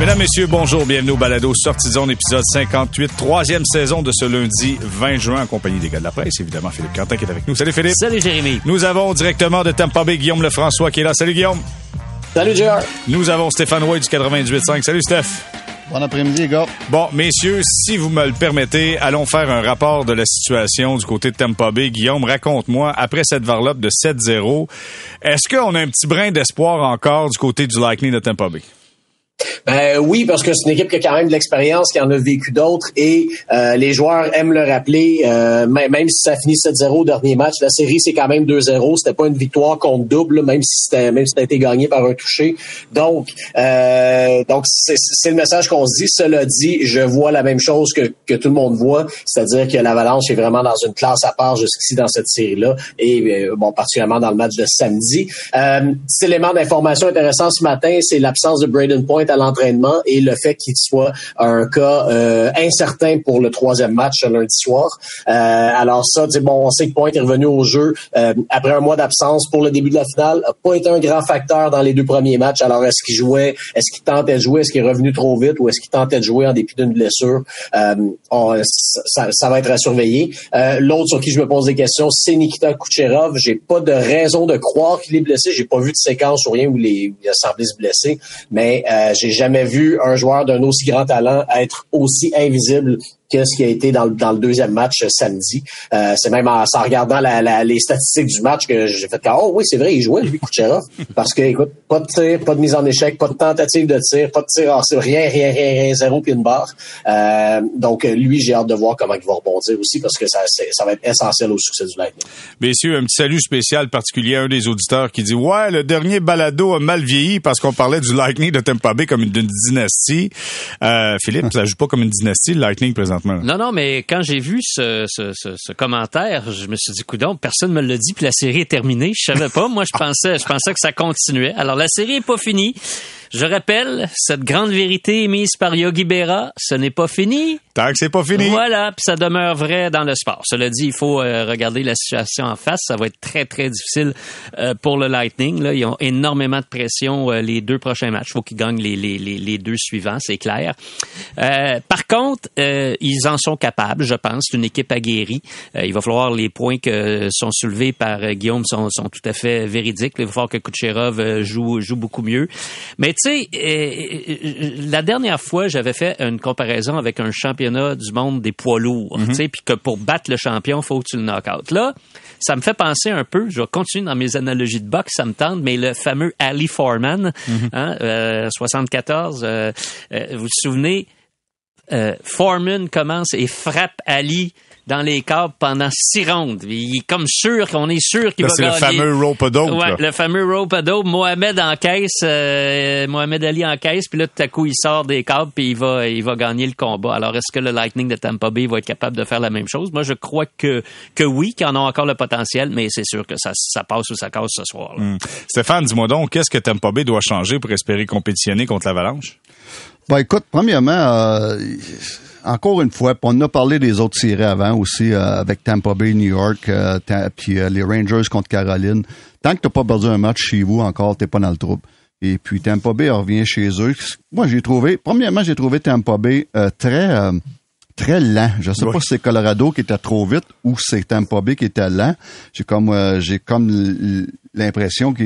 Mesdames, Messieurs, bonjour, bienvenue au Balado Sortie zone, épisode 58, troisième saison de ce lundi 20 juin en compagnie des gars de la presse, évidemment Philippe Quentin qui est avec nous. Salut Philippe. Salut Jérémy. Nous avons directement de Tampa Bay Guillaume Lefrançois qui est là. Salut Guillaume. Salut JR. Nous avons Stéphane Roy du 98.5. Salut Steph. Bon après-midi, les gars. Bon, messieurs, si vous me le permettez, allons faire un rapport de la situation du côté de Tampa Bay. Guillaume, raconte-moi, après cette varlope de 7-0, est-ce qu'on a un petit brin d'espoir encore du côté du Lightning de Tampa Bay? Ben oui, parce que c'est une équipe qui a quand même de l'expérience, qui en a vécu d'autres et euh, les joueurs aiment le rappeler. Euh, même si ça finit 7-0 au dernier match, la série c'est quand même 2-0. C'était pas une victoire contre double, même si c'était même si ça a été gagné par un touché. Donc, euh, donc c'est le message qu'on se dit. Cela dit, je vois la même chose que, que tout le monde voit, c'est-à-dire que l'Avalanche est vraiment dans une classe à part jusqu'ici dans cette série-là et bon particulièrement dans le match de samedi. Euh, petit élément d'information intéressant ce matin, c'est l'absence de Braden Point à l'entraînement et le fait qu'il soit un cas euh, incertain pour le troisième match lundi soir. Euh, alors ça, bon, on sait que Point est revenu au jeu euh, après un mois d'absence pour le début de la finale. A pas été un grand facteur dans les deux premiers matchs. Alors est-ce qu'il jouait, est-ce qu'il tentait de jouer, est-ce qu'il est revenu trop vite ou est-ce qu'il tentait de jouer en dépit d'une blessure? Ça, va être à surveiller. L'autre sur qui je me pose des questions, c'est Nikita Kucherov. J'ai pas de raison de croire qu'il est blessé. J'ai pas vu de séquence ou rien où, il a semblé se blesser, mais j'ai jamais vu un joueur d'un aussi grand talent être aussi invisible qu'est-ce qui a été dans, dans le deuxième match euh, samedi. Euh, c'est même en, regardant la, les statistiques du match que j'ai fait oh oui, c'est vrai, il jouait, lui, Kucherov. parce que, écoute, pas de tir, pas de mise en échec, pas de tentative de tir, pas de tir en rien, rien, rien, rien, zéro puis une barre. Euh, donc, lui, j'ai hâte de voir comment il va rebondir aussi parce que ça, ça va être essentiel au succès du Lightning. Messieurs, un petit salut spécial particulier à un des auditeurs qui dit Ouais, le dernier balado a mal vieilli parce qu'on parlait du Lightning de Tampa Bay comme d'une dynastie. Euh, Philippe, ça joue pas comme une dynastie, le Lightning présentement. Non, non, mais quand j'ai vu ce, ce, ce, commentaire, je me suis dit, coudon, personne me l'a dit, puis la série est terminée. Je savais pas. Moi, je pensais, je pensais que ça continuait. Alors, la série est pas finie. Je rappelle, cette grande vérité émise par Yogi Berra, ce n'est pas fini. Tant que c'est pas fini. Voilà, puis ça demeure vrai dans le sport. Cela dit, il faut euh, regarder la situation en face. Ça va être très, très difficile euh, pour le Lightning. Là. Ils ont énormément de pression euh, les deux prochains matchs. Il faut qu'ils gagnent les, les, les, les, deux suivants, c'est clair. par contre, ils en sont capables, je pense. C'est une équipe aguerrie. il va falloir les points que sont soulevés par Guillaume sont, sont tout à fait véridiques. Il va falloir que Kucherov joue, joue beaucoup mieux. Mais tu sais, euh, euh, la dernière fois, j'avais fait une comparaison avec un championnat du monde des poids lourds, mhm. tu sais, puis que pour battre le champion, faut que tu le knock out. Là, ça me fait penser un peu, je vais continuer dans mes analogies de boxe, ça me tente, mais le fameux Ali Foreman, hein, 74, euh, vous vous souvenez, Foreman commence et frappe Ali dans les câbles pendant six rondes. Il est comme sûr qu'on est sûr qu'il va gagner. C'est le fameux rope Ouais, le fameux rope Mohamed en caisse, euh, Mohamed Ali en caisse, puis là tout à coup il sort des câbles puis il va il va gagner le combat. Alors est-ce que le Lightning de Tampa Bay va être capable de faire la même chose? Moi je crois que que oui, qu'ils en ont encore le potentiel, mais c'est sûr que ça ça passe ou ça casse ce soir. Hmm. Stéphane, dis-moi donc, qu'est-ce que Tampa Bay doit changer pour espérer compétitionner contre l'Avalanche? Ben écoute, premièrement. Euh encore une fois, on a parlé des autres séries avant aussi, euh, avec Tampa Bay, New York, euh, puis euh, les Rangers contre Caroline. Tant que t'as pas perdu un match chez vous encore, t'es pas dans le trouble. Et puis Tampa Bay revient chez eux. Moi, j'ai trouvé, premièrement, j'ai trouvé Tampa Bay très très lent. Je sais pas si c'est Colorado qui était trop vite ou c'est Tampa Bay qui était lent. J'ai comme j'ai comme l'impression que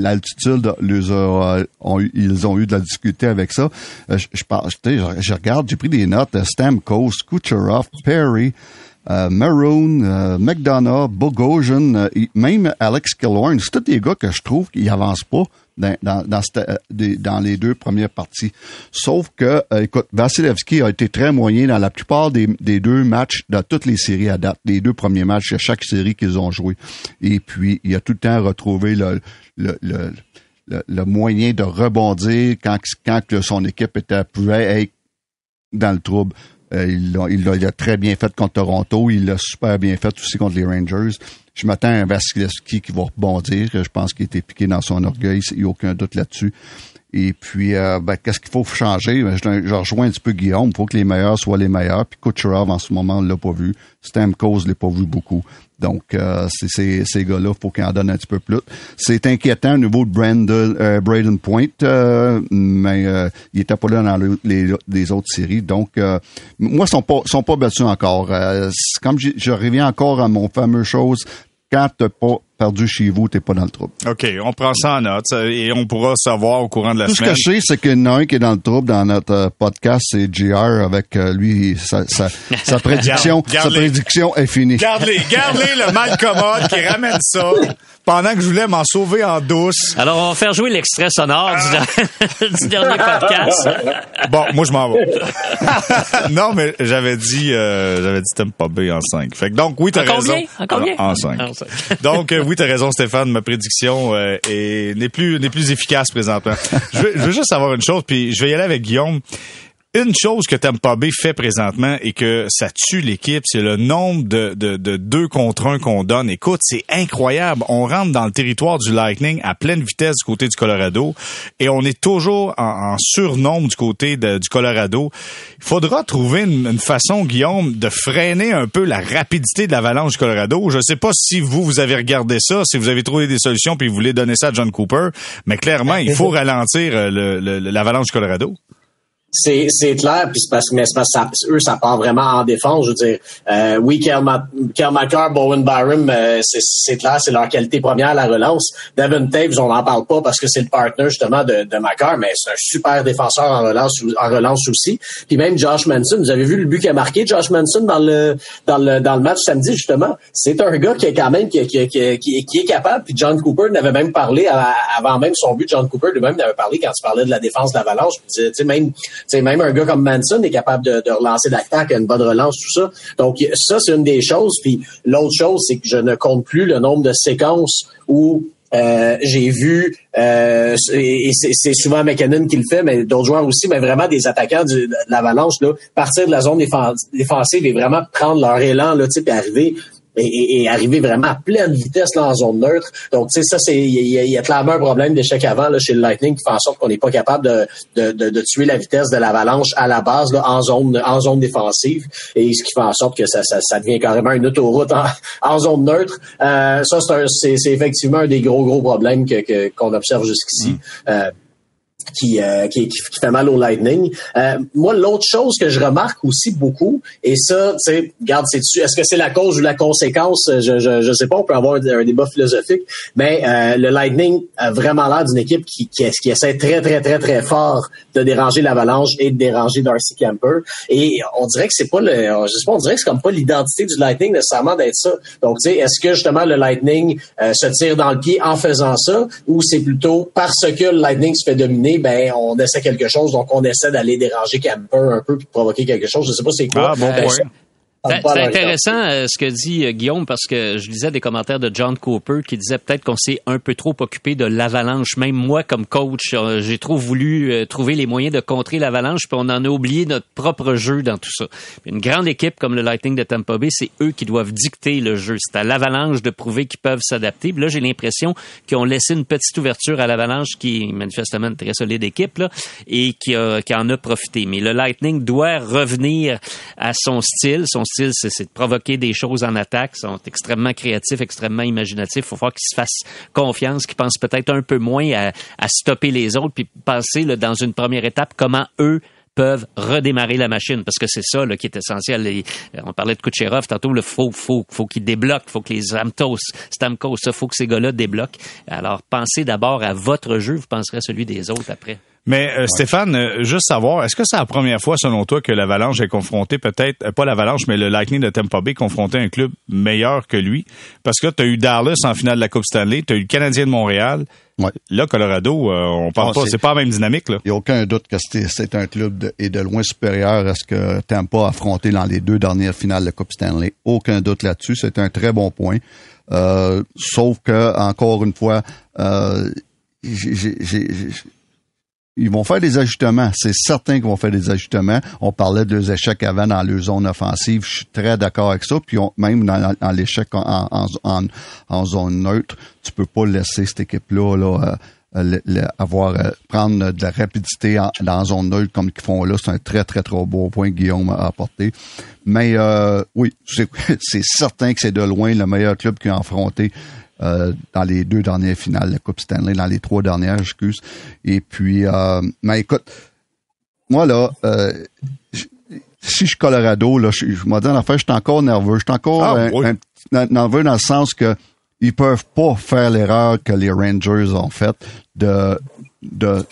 l'altitude les a, ont, ils ont eu de la difficulté avec ça. Euh, je, je, regarde, j'ai pris des notes. Euh, Stamkos, Kucherov, Perry, euh, Maroon, euh, McDonough, Bogosian, même Alex Killorn. C'est tous des gars que je trouve qu'ils avancent pas dans, dans, euh, dans, les deux premières parties. Sauf que, euh, écoute, Vasilevski a été très moyen dans la plupart des, des, deux matchs, dans toutes les séries à date, les deux premiers matchs de chaque série qu'ils ont joué. Et puis, il a tout le temps retrouvé le, le, le, le, moyen de rebondir quand, quand son équipe était pouvait être dans le trouble. Euh, il l'a très bien fait contre Toronto. Il l'a super bien fait aussi contre les Rangers. Je m'attends à Vasilevski qui va rebondir. Je pense qu'il était piqué dans son orgueil. Il n'y a aucun doute là-dessus. Et puis, euh, ben, qu'est-ce qu'il faut changer? Ben, je, rejoins un petit peu Guillaume. Il faut que les meilleurs soient les meilleurs. Puis Kucherov, en ce moment, on l'a pas vu. Stamkos, je l'ai pas vu beaucoup. Donc, euh, ces gars-là, faut qu'ils en donnent un petit peu plus. C'est inquiétant au niveau de Brandon, euh, Braden Point, euh, mais euh, il était pas là dans les, autres séries. Donc, moi, ils sont pas, sont pas battus encore. comme je reviens encore à mon fameux chose, quand t'as pas perdu chez vous, t'es pas dans le trouble. OK, on prend ça en note et on pourra savoir au courant de la semaine. Tout ce que je sais, c'est qu'il y en a un qui est dans le trouble dans notre euh, podcast, c'est JR avec euh, lui, sa, sa, sa prédiction, sa prédiction est finie. Gardez, gardez le mal commode qui ramène ça pendant que je voulais m'en sauver en douce. Alors, on va faire jouer l'extrait sonore du, du, dernier podcast. Bon, moi, je m'en vais. non, mais j'avais dit, euh, j'avais dit pas B en 5. Fait que donc, oui, t'as raison. Combien? En combien? En 5. donc, oui, t'as raison, Stéphane. Ma prédiction euh, n'est plus n'est plus efficace présentement. je, veux, je veux juste savoir une chose, puis je vais y aller avec Guillaume. Une chose que Tampa Bay fait présentement et que ça tue l'équipe, c'est le nombre de, de, de deux contre un qu'on donne. Écoute, c'est incroyable. On rentre dans le territoire du Lightning à pleine vitesse du côté du Colorado et on est toujours en, surnombre du côté de, du Colorado. Il faudra trouver une, une, façon, Guillaume, de freiner un peu la rapidité de l'avalanche du Colorado. Je ne sais pas si vous, vous avez regardé ça, si vous avez trouvé des solutions puis vous voulez donner ça à John Cooper, mais clairement, il faut ralentir euh, l'avalanche du Colorado. C'est, c'est clair, puis c'est parce mais c'est parce que ça, eux, ça part vraiment en défense. Je veux dire, euh, oui, Kelmaker, Bowen Byram, euh, c'est, c'est clair, c'est leur qualité première, la relance. Devin Taves, on n'en parle pas parce que c'est le partner justement de, de Macar, mais c'est un super défenseur en relance, en relance aussi. Puis même Josh Manson, vous avez vu le but qu'il a marqué, Josh Manson, dans le dans le dans le match samedi, justement. C'est un gars qui est quand même qui, qui, qui, qui, est capable. Puis John Cooper n'avait même parlé avant même son but. John Cooper lui-même n'avait parlé quand il parlait de la défense de l'Avalanche. Tu sais, même c'est même un gars comme Manson est capable de, relancer l'attaque, une bonne relance, tout ça. Donc ça, c'est une des choses. Puis l'autre chose, c'est que je ne compte plus le nombre de séquences où euh, j'ai vu, euh, et c'est souvent McKinnon qui le fait, mais d'autres joueurs aussi, mais vraiment des attaquants de l'Avalanche, là, partir de la zone défensive et vraiment prendre leur élan, là, et arriver et, et, arriver vraiment à pleine vitesse là, en zone neutre. Donc, tu sais, ça, c'est il y, a clairement un problème d'échec avant là, chez le Lightning qui fait en sorte qu'on n'est pas capable de, de, de, de, tuer la vitesse de l'avalanche à la base là, en zone en zone défensive et ce qui fait en sorte que ça, ça, ça devient carrément une autoroute en, en zone neutre. Euh, ça, c'est effectivement un des gros, gros problèmes que qu'on observe jusqu'ici. Mm. Euh, qui, euh, qui, qui, fait mal au Lightning. Euh, moi, l'autre chose que je remarque aussi beaucoup, et ça, tu sais, garde, c'est est-ce que c'est la cause ou la conséquence? Je, je, je sais pas, on peut avoir un, débat philosophique, mais euh, le Lightning a vraiment l'air d'une équipe qui, qui, qui, essaie très, très, très, très fort de déranger l'Avalanche et de déranger Darcy Camper. Et on dirait que c'est pas le, je sais pas, on dirait que c'est comme pas l'identité du Lightning nécessairement d'être ça. Donc, est-ce que justement le Lightning se tire dans le pied en faisant ça, ou c'est plutôt parce que le Lightning se fait dominer ben on essaie quelque chose, donc on essaie d'aller déranger Camper un peu puis provoquer quelque chose. Je sais pas c'est quoi. Ah, bon ben, c'est intéressant euh, ce que dit euh, Guillaume parce que je lisais des commentaires de John Cooper qui disait peut-être qu'on s'est un peu trop occupé de l'avalanche. Même moi, comme coach, euh, j'ai trop voulu trouver les moyens de contrer l'avalanche, puis on en a oublié notre propre jeu dans tout ça. Une grande équipe comme le Lightning de Tampa Bay, c'est eux qui doivent dicter le jeu. C'est à l'avalanche de prouver qu'ils peuvent s'adapter. Là, j'ai l'impression qu'ils ont laissé une petite ouverture à l'avalanche qui est manifestement une très solide équipe là, et qui, qui en a profité. Mais le Lightning doit revenir à son style, son style c'est de provoquer des choses en attaque. Ils sont extrêmement créatifs, extrêmement imaginatifs. Il faut voir qu'ils se fassent confiance, qu'ils pensent peut-être un peu moins à, stopper les autres, puis penser dans une première étape comment eux peuvent redémarrer la machine parce que c'est ça qui est essentiel. on parlait de Kucherov tantôt, il faut, faut, faut qu'ils débloquent, faut que les Amtos, Stamkos, il faut que ces gars-là débloquent. Alors pensez d'abord à votre jeu, vous penserez à celui des autres après. Mais euh, Stéphane, euh, juste savoir, est-ce que c'est la première fois selon toi que l'Avalanche est confronté peut-être, euh, pas l'Avalanche, mais le Lightning de Tampa Bay confronté à un club meilleur que lui? Parce que tu as eu Dallas en finale de la Coupe Stanley, tu as eu le Canadien de Montréal. Ouais. Là, Colorado, on parle ah, pas, c'est pas la même dynamique. Il n'y a aucun doute que c'est un club de, et de loin supérieur à ce que Tampa a affronté dans les deux dernières finales de la Coupe Stanley. Aucun doute là-dessus. C'est un très bon point. sauf que, encore une fois, j'ai ils vont faire des ajustements. C'est certain qu'ils vont faire des ajustements. On parlait de deux échecs avant dans leur zone offensive. Je suis très d'accord avec ça. Puis même dans, l'échec en, zone neutre, tu peux pas laisser cette équipe-là là, avoir prendre de la rapidité dans zone neutre comme ils font là, c'est un très très très beau point que Guillaume a apporté. Mais oui, c'est certain que c'est de loin le meilleur club qui a affronté dans les deux dernières finales de la Coupe Stanley, dans les trois dernières, excuse. Et puis, mais écoute, moi là, si je suis Colorado, là, je, je m'en dis en fait, je suis encore nerveux. Je suis encore Ah, euh, oui. un- nerveux dans le sens que ils peuvent pas faire l'erreur que les Rangers ont faite de de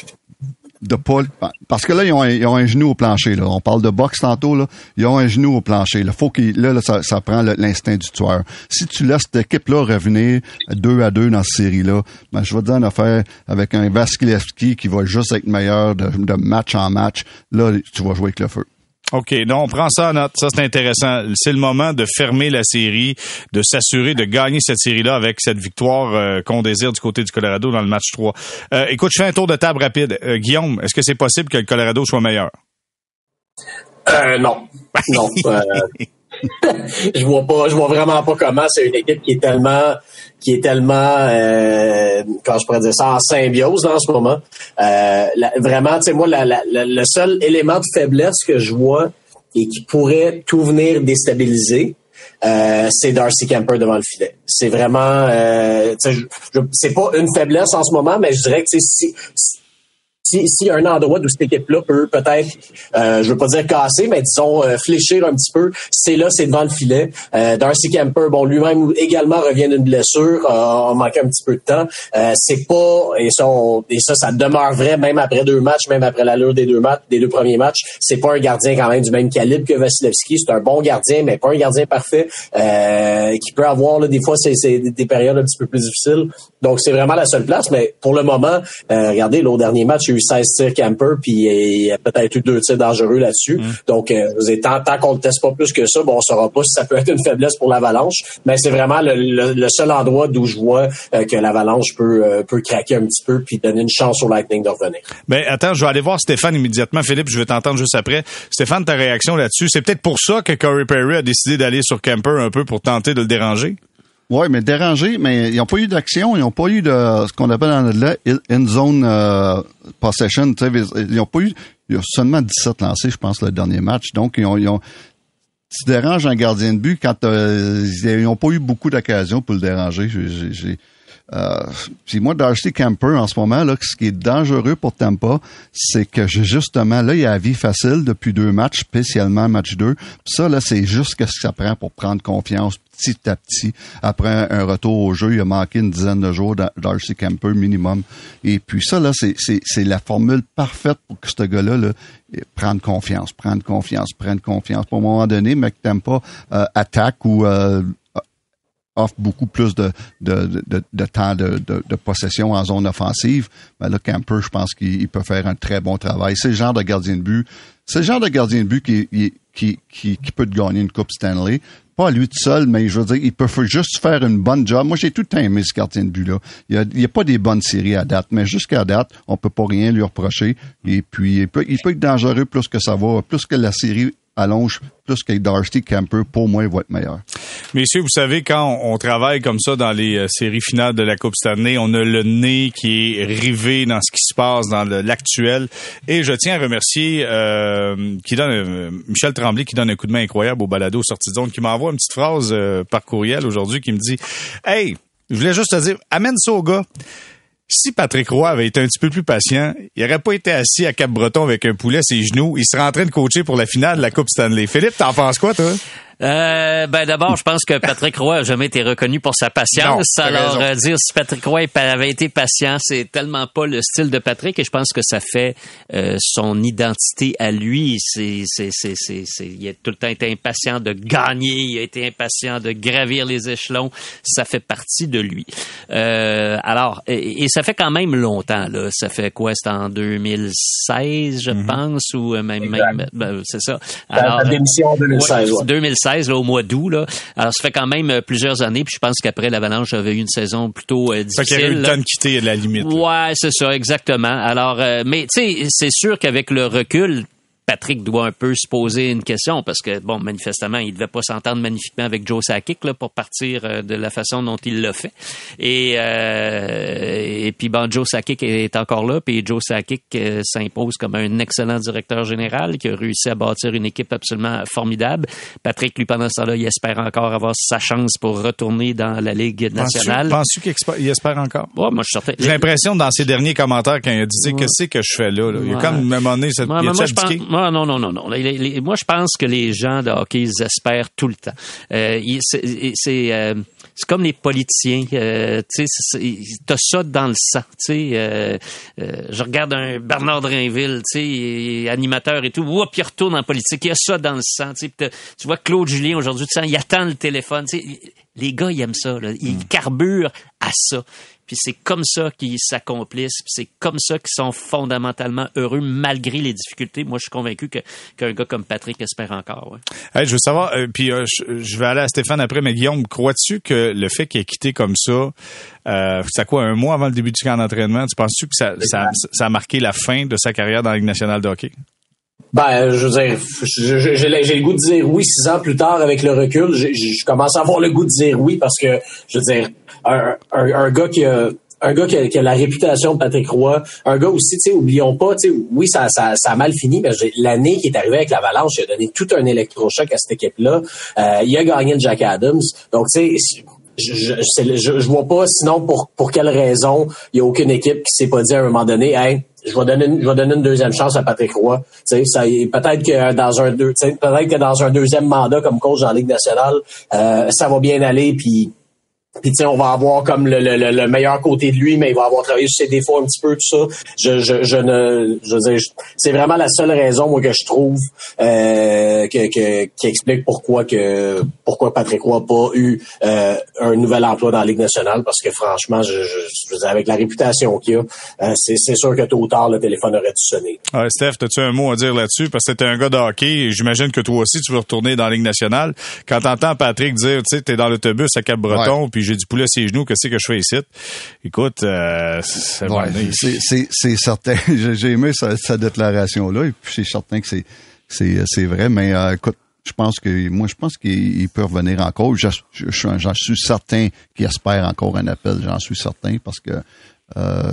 de pas parce que là ils ont, un, ils ont un genou au plancher là. On parle de boxe tantôt là. Ils ont un genou au plancher là. Faut là, là, ça, prend l'instinct du tueur. Si tu laisses cette équipe là revenir deux à deux dans cette série là ben je vais te dire une affaire avec un Vasilevski qui va juste être meilleur de, de match en match là tu vas jouer avec le feu OK, non, on prend ça en note. Ça, c'est intéressant. C'est le moment de fermer la série, de s'assurer de gagner cette série-là avec cette victoire euh, qu'on désire du côté du Colorado dans le match 3. Euh, écoute, je fais un tour de table rapide. Euh, Guillaume, est-ce que c'est possible que le Colorado soit meilleur? Euh, non. Non. je vois pas, je vois vraiment pas comment c'est une équipe qui est tellement, qui est tellement, euh, quand je pourrais dire ça, en symbiose là, en ce moment. Euh, vraiment, tu sais, moi, le seul élément de faiblesse que je vois et qui pourrait tout venir déstabiliser, euh, c'est Darcy Camper devant le filet. C'est vraiment, euh, c'est pas une faiblesse en ce moment, mais je dirais que sais, si, si un endroit où cette équipe-là peut peut-être, euh, je veux pas dire casser, mais disons euh, fléchir un petit peu, c'est là, c'est devant le filet. Euh, Darcy Kemper, bon, lui-même également revient d'une blessure, euh, on manquait un petit peu de temps. Euh, c'est pas, et ça, et ça, ça demeure vrai même après deux matchs, même après l'allure des deux matchs, des deux premiers matchs. C'est pas un gardien quand même du même calibre que Vasilevski. C'est un bon gardien, mais pas un gardien parfait, euh, qui peut avoir des fois des périodes un petit peu plus difficiles. Donc c'est vraiment la seule place, mais pour le moment, euh, regardez, l'au dernier match, eu 16 tirs camper, puis il y a peut-être eu deux tirs dangereux là-dessus. Donc, euh, tant, tant qu'on ne teste pas plus que ça, bon, on saura pas si ça peut être une faiblesse pour l'Avalanche, mais c'est vraiment le, le- le seul endroit d'où je vois euh, que l'Avalanche peut, euh, peut craquer un petit peu puis donner une chance au Lightning de revenir. Ben attends, je vais aller voir Stéphane immédiatement. Philippe, je vais t'entendre juste après. Stéphane, ta réaction là-dessus, c'est peut-être pour ça que Corey Perry a décidé d'aller sur Camper un peu pour tenter de le déranger? Oui, mais dérangé, mais ils n'ont pas eu d'action, ils n'ont pas eu de ce qu'on appelle en anglais in zone euh, possession. Ils n'ont pas eu, il y a seulement 17 lancés, je pense, le dernier match. Donc, ils ont, ils ont tu déranges un gardien de but quand euh, ils n'ont pas eu beaucoup d'occasions pour le déranger. Euh, puis moi, Darcy Camper, en ce moment, là, ce qui est dangereux pour Tampa, c'est que justement, là, il y a la vie facile depuis deux matchs, spécialement match 2. Puis ça, là, c'est juste ce que ça prend pour prendre confiance petit à petit. Après un, retour au jeu, il a manqué une dizaine de jours Dar- Darcy Camper minimum. Et puis ça, là, c'est, la formule parfaite pour que ce gars-là, là, eh, prendre confiance, prendre confiance, prendre confiance. Pour un moment donné, que Tampa euh, attaque ou euh, offre beaucoup plus de, de, de, temps de, possession en zone offensive, ben là, Camper, je pense qu'il il peut faire un très bon travail. C'est le genre de gardien de but. C'est le genre de gardien de but qui, qui, qui, peut te gagner une Coupe Stanley. Pas lui tout seul, mais je veux dire, il peut juste faire une bonne job. Moi, j'ai tout le temps aimé ce gardien de but-là. Il y a, pas des bonnes séries à date, mais jusqu'à date, on peut pas rien lui reprocher. Et puis, il peut, il peut être dangereux plus que ça va, plus que la série allonge, plus que Darcy Camper, pour moi, va être meilleur. Messieurs, vous savez, quand on, travaille comme ça dans les euh, séries finales de la Coupe Stanley, on a le nez qui est rivé dans ce qui se passe dans l'actuel. Et je tiens à remercier euh, qui donne euh, Michel Tremblay qui donne un coup de main incroyable au balado sortie de zone, qui m'envoie une petite phrase euh, par courriel aujourd'hui qui me dit Hey, je voulais juste te dire, amène ça au gars. Si Patrick Roy avait été un petit peu plus patient, il aurait pas été assis à Cap-Breton avec un poulet à ses genoux. Il serait en train de coacher pour la finale de la Coupe Stanley. Philippe, t'en penses quoi, toi? Euh, ben d'abord, je pense que Patrick Roy a jamais été reconnu pour sa patience. Non, Alors raison. euh, dire si Patrick Roy avait été patient, c'est tellement pas le style de Patrick et je pense que ça fait euh, son identité à lui. C'est c'est c'est c'est il a tout le temps été impatient de gagner, il a été impatient de gravir les échelons. Ça fait partie de lui. Euh, alors et, et ça fait quand même longtemps là. Ça fait quoi? C'est en 2016, je Mm-hmm. pense, ou euh, même même ben, c'est ça. La, la démission en 2016, Ouais, ouais. 2016, là, au mois d'août. Là. Alors, ça fait quand même euh, plusieurs années. Puis je pense qu'après, l'Avalanche avait eu une saison plutôt euh, Fait qu'il y a eu difficile. le temps de quitter à la limite. là. Ouais, c'est ça, exactement. Alors, euh, mais tu sais, c'est sûr qu'avec le recul, Patrick doit un peu se poser une question parce que, bon, manifestement, il devait pas s'entendre magnifiquement avec Joe Sakic là, pour partir euh, de la façon dont il l'a fait. Et, euh, et puis, bon, Joe Sakic est encore là, puis Joe Sakic euh, s'impose comme un excellent directeur général qui a réussi à bâtir une équipe absolument formidable. Patrick, lui, pendant ce temps-là, il espère encore avoir sa chance pour retourner dans la Ligue nationale. Penses-tu qu'il espère encore? Ouais, moi, je J'ai l'impression dans ses derniers commentaires quand il a dit, qu'est-ce que je fais là? Il y a comme, à un moment donné, cette, moi, moi, non, non, non, non. moi, je pense que les gens de hockey, ils espèrent tout le temps. Euh, c'est euh, c'est comme les politiciens. Euh, tu sais, t'as ça dans le sang. Tu sais, euh, je regarde un Bernard Drinville, tu sais, animateur et tout. Ouah, puis il retourne en politique. Il y a ça dans le sang. Tu vois Claude Julien aujourd'hui, tu il attend le téléphone. Les gars, ils aiment ça. Là. Ils mm. carburent à ça. Puis c'est comme ça qu'ils s'accomplissent. c'est comme ça qu'ils sont fondamentalement heureux malgré les difficultés. Moi, je suis convaincu que qu'un gars comme Patrick espère encore. Ouais. je veux savoir. Euh, puis euh, je, vais aller à Stéphane après. Mais Guillaume, crois-tu que le fait qu'il ait quitté comme ça, euh, c'est quoi un mois avant le début du camp d'entraînement, tu penses-tu que ça, ça, ça, a marqué la fin de sa carrière dans la Ligue nationale de hockey? Ben, je veux dire, j'ai le goût de dire oui six ans plus tard avec le recul. Je commence à avoir le goût de dire oui parce que, je veux dire, un, un, gars qui a un gars qui a, la réputation de Patrick Roy, un gars aussi, tu sais, oublions pas, tu sais, oui, ça, ça, ça a mal fini, mais l'année qui est arrivée avec l'Avalanche, il a donné tout un électrochoc à cette équipe-là. Euh, il a gagné le Jack Adams. Donc, tu sais, je, je, je, vois pas sinon pour pour quelle raison il y a aucune équipe qui s'est pas dit à un moment donné hey, je vais donner une, je vais donner une deuxième chance à Patrick Roy. Ça peut-être que dans un deux, peut-être que dans un deuxième mandat comme coach en Ligue nationale, euh, ça va bien aller puis puis tu sais, on va avoir comme le, le, le, meilleur côté de lui, mais il va avoir travaillé sur ses défauts un petit peu, tout ça. Je, je, je ne, je veux dire, c'est vraiment la seule raison moi que je trouve euh, que, que, qui explique pourquoi que pourquoi Patrick Roy n'a pas eu euh, un nouvel emploi dans la Ligue nationale, parce que franchement, je, je, veux dire, avec la réputation qu'il a, euh, c'est, c'est sûr que tôt ou tard le téléphone aurait dû sonner. Ouais, Steph, as-tu un mot à dire là-dessus? Parce que t'es un gars de hockey. J'imagine que toi aussi tu veux retourner dans la Ligue nationale. Quand t'entends Patrick dire, tu sais, t'es dans l'autobus à Cap-Breton, puis j'ai du poulet à ses genoux, qu'est-ce que je fais ici? Écoute, euh, c'est c'est certain. J'ai aimé sa, déclaration-là, et puis c'est certain que c'est vrai, mais euh, écoute, je pense que moi je pense qu'il peut revenir encore. J'en suis certain qu'il espère encore un appel, j'en suis certain parce que euh,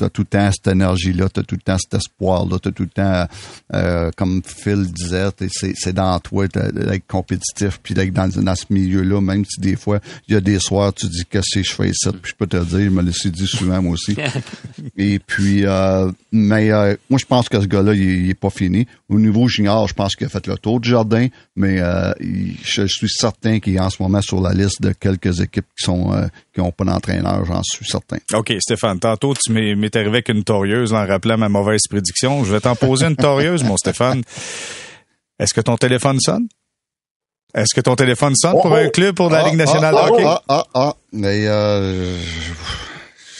t'as tout le temps cette énergie-là, t'as tout le temps cet espoir-là, t'as tout le temps, euh, comme Phil disait, c'est dans toi d'être compétitif, puis d'être dans, dans, ce milieu-là, même si des fois, il y a des soirs, tu dis que c'est je fais ça, puis je peux te le dire, je me l'ai dit souvent moi aussi. Et puis, euh, mais euh, moi, je pense que ce gars-là, il, est pas fini. Au niveau junior, je pense qu'il a fait le tour du jardin, mais euh, je, suis certain qu'il est en ce moment sur la liste de quelques équipes qui sont qui n'ont pas d'entraîneur, j'en suis certain. OK, Stéphane, tantôt, tu m'es arrivé avec une torieuse en rappelant ma mauvaise prédiction. Je vais t'en poser une torieuse, mon Stéphane. Est-ce que ton téléphone sonne? Est-ce que ton téléphone sonne pour un club pour la Ligue nationale de hockey? Ah, ah, ah. Mais euh,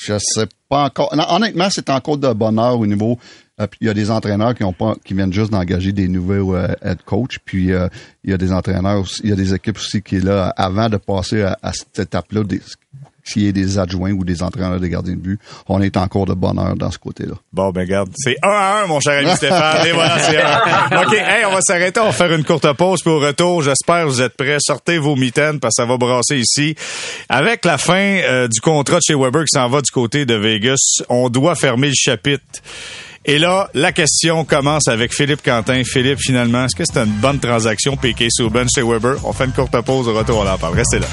je sais pas encore. honnêtement, c'est encore de bonheur au niveau. Euh, il y a des entraîneurs qui ont pas, qui viennent juste d'engager des nouveaux euh, head coach. Puis euh, il y a des entraîneurs, aussi, il y a des équipes aussi qui est là avant de passer à, à cette étape-là, y des adjoints ou des entraîneurs de gardiens de but, on est encore de bonheur dans ce côté-là. Bon, ben garde, c'est 1 à 1, mon cher ami Stéphane. Et voilà, c'est 1 OK, on va s'arrêter, on va faire une courte pause, puis au retour, j'espère que vous êtes prêts. Sortez vos mitaines, parce que ça va brasser ici. Avec la fin euh, du contrat de chez Weber qui s'en va du côté de Vegas, on doit fermer le chapitre. Et là, la question commence avec Philippe Quentin. Philippe, finalement, est-ce que c'est une bonne transaction PK Souben chez Weber? On fait une courte pause, au retour, on en parle. Restez là.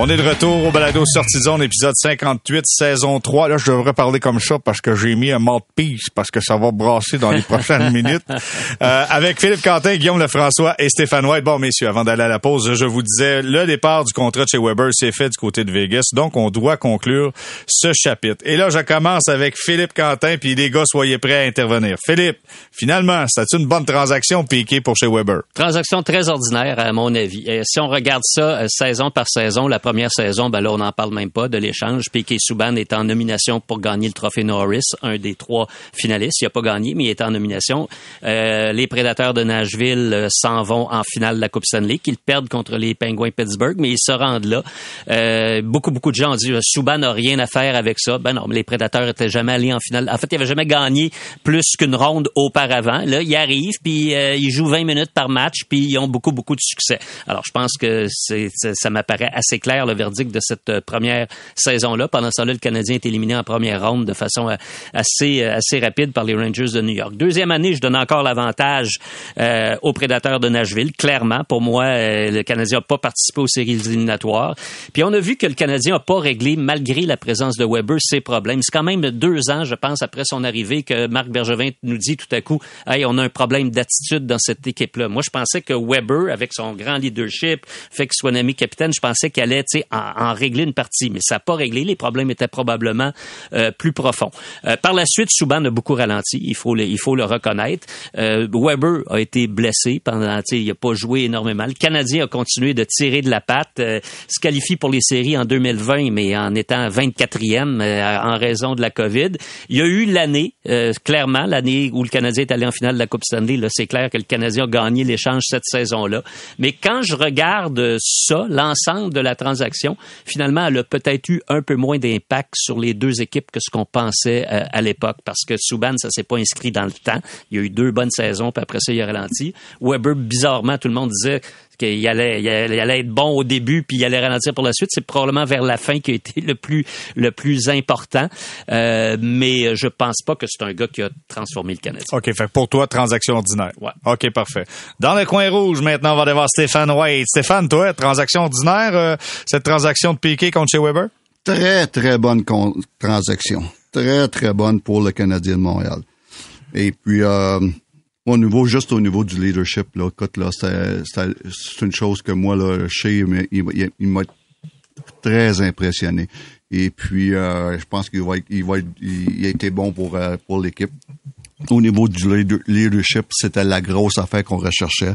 On est de retour au balado Sortie Zone, épisode 58, saison 3. Là, je devrais parler comme ça parce que j'ai mis un mouthpiece parce que ça va brasser dans les prochaines minutes. Euh, avec Philippe Quentin, Guillaume Lefrançois et Stéphane White. Bon, messieurs, avant d'aller à la pause, je vous disais, le départ du contrat de chez Weber s'est fait du côté de Vegas. Donc, on doit conclure ce chapitre. Et là, je commence avec Philippe Quentin, puis les gars, soyez prêts à intervenir. Philippe, finalement, c'est une bonne transaction piquée pour chez Weber? Transaction très ordinaire, à mon avis. Et si on regarde ça euh, saison par saison, la première saison, ben là, on n'en parle même pas de l'échange. Piquet Souban est en nomination pour gagner le trophée Norris, un des trois finalistes. Il n'a pas gagné, mais il est en nomination. Euh, les Prédateurs de Nashville euh, s'en vont en finale de la Coupe Stanley, qu'ils perdent contre les Penguins Pittsburgh, mais ils se rendent là. Euh, beaucoup, beaucoup de gens ont dit Souban n'a rien à faire avec ça. Ben non, les Prédateurs étaient jamais allés en finale. En fait, ils n'avaient jamais gagné plus qu'une ronde auparavant. Là, ils arrivent, puis ils jouent 20 minutes par match, puis ils ont beaucoup, beaucoup de succès. Alors, je pense que ça m'apparaît assez clair le verdict de cette première saison-là. Pendant ce temps-là, le Canadien est éliminé en première ronde de façon assez, assez rapide par les Rangers de New York. Deuxième année, je donne encore l'avantage euh, aux prédateurs de Nashville. Clairement, pour moi, euh, le Canadien n'a pas participé aux séries éliminatoires. Puis on a vu que le Canadien n'a pas réglé, malgré la présence de Weber, ses problèmes. C'est quand même deux ans, je pense, après son arrivée, que Marc Bergevin nous dit tout à coup, hey, on a un problème d'attitude dans cette équipe-là. Moi, je pensais que Weber, avec son grand leadership, fait que soit ami capitaine, je pensais qu'elle allait en, en régler une partie, mais ça n'a pas réglé. Les problèmes étaient probablement euh, plus profonds. Euh, par la suite, Souban a beaucoup ralenti. Il faut le, il faut le reconnaître. Euh, Weber a été blessé pendant, il n'a pas joué énormément. Le Canadien a continué de tirer de la patte, euh, se qualifie pour les séries en 2020, mais en étant 24e euh, en raison de la COVID. Il y a eu l'année, euh, clairement, l'année où le Canadien est allé en finale de la Coupe Stanley. Là, c'est clair que le Canadien a gagné l'échange cette saison-là. Mais quand je regarde ça, l'ensemble de la finalement, elle a peut-être eu un peu moins d'impact sur les deux équipes que ce qu'on pensait à l'époque, parce que Souban, ça s'est pas inscrit dans le temps. Il y a eu deux bonnes saisons, puis après ça, il a ralenti. Weber, bizarrement, tout le monde disait qu'il allait, il allait, être bon au début, puis il allait ralentir pour la suite. C'est probablement vers la fin qui a été le plus, le plus important. Euh, mais je pense pas que c'est un gars qui a transformé le Canadien. OK, fait pour toi, transaction ordinaire. Ouais. OK, parfait. Dans le coin rouge, maintenant, on va aller voir Stéphane White. Stéphane, toi, transaction ordinaire, euh, cette transaction de Piqué contre chez Weber? Très, très bonne transaction. Très, très bonne pour le Canadien de Montréal. Et puis, euh, au niveau, juste au niveau du leadership, là, écoute, là, c'est une chose que moi, là, chez, il, il, m'a très impressionné. Et puis, euh, je pense qu'il va, il va, il a été bon pour euh, pour l'équipe. Au niveau du leadership, c'était la grosse affaire qu'on recherchait.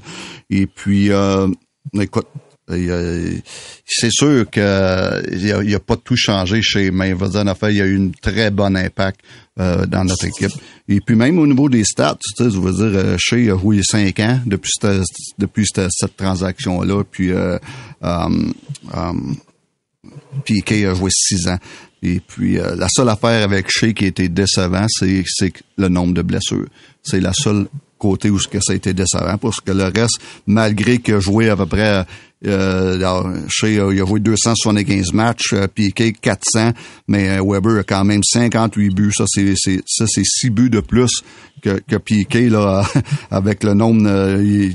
Et puis, euh, écoute, c'est sûr que il n'y a, pas tout changé chez mais en affaire, il y a eu un très bon impact euh, dans notre équipe. Et puis même au niveau des stats, tu sais, je veux dire, euh, chez a joué cinq ans depuis cette, depuis cette, transaction-là, puis euh, um, a joué six ans. Et puis, euh, la seule affaire avec Shea qui était décevant, c'est, c'est le nombre de blessures. C'est la seule côté où ce que ça a été décevant, parce que le reste, malgré a joué à peu près euh, chez, il a joué 275 matchs, euh, Piqué 400, mais euh, Weber a quand même 58 buts. Ça, c'est, ça, c'est 6 buts de plus que, que Piqué, là, avec le nombre, euh,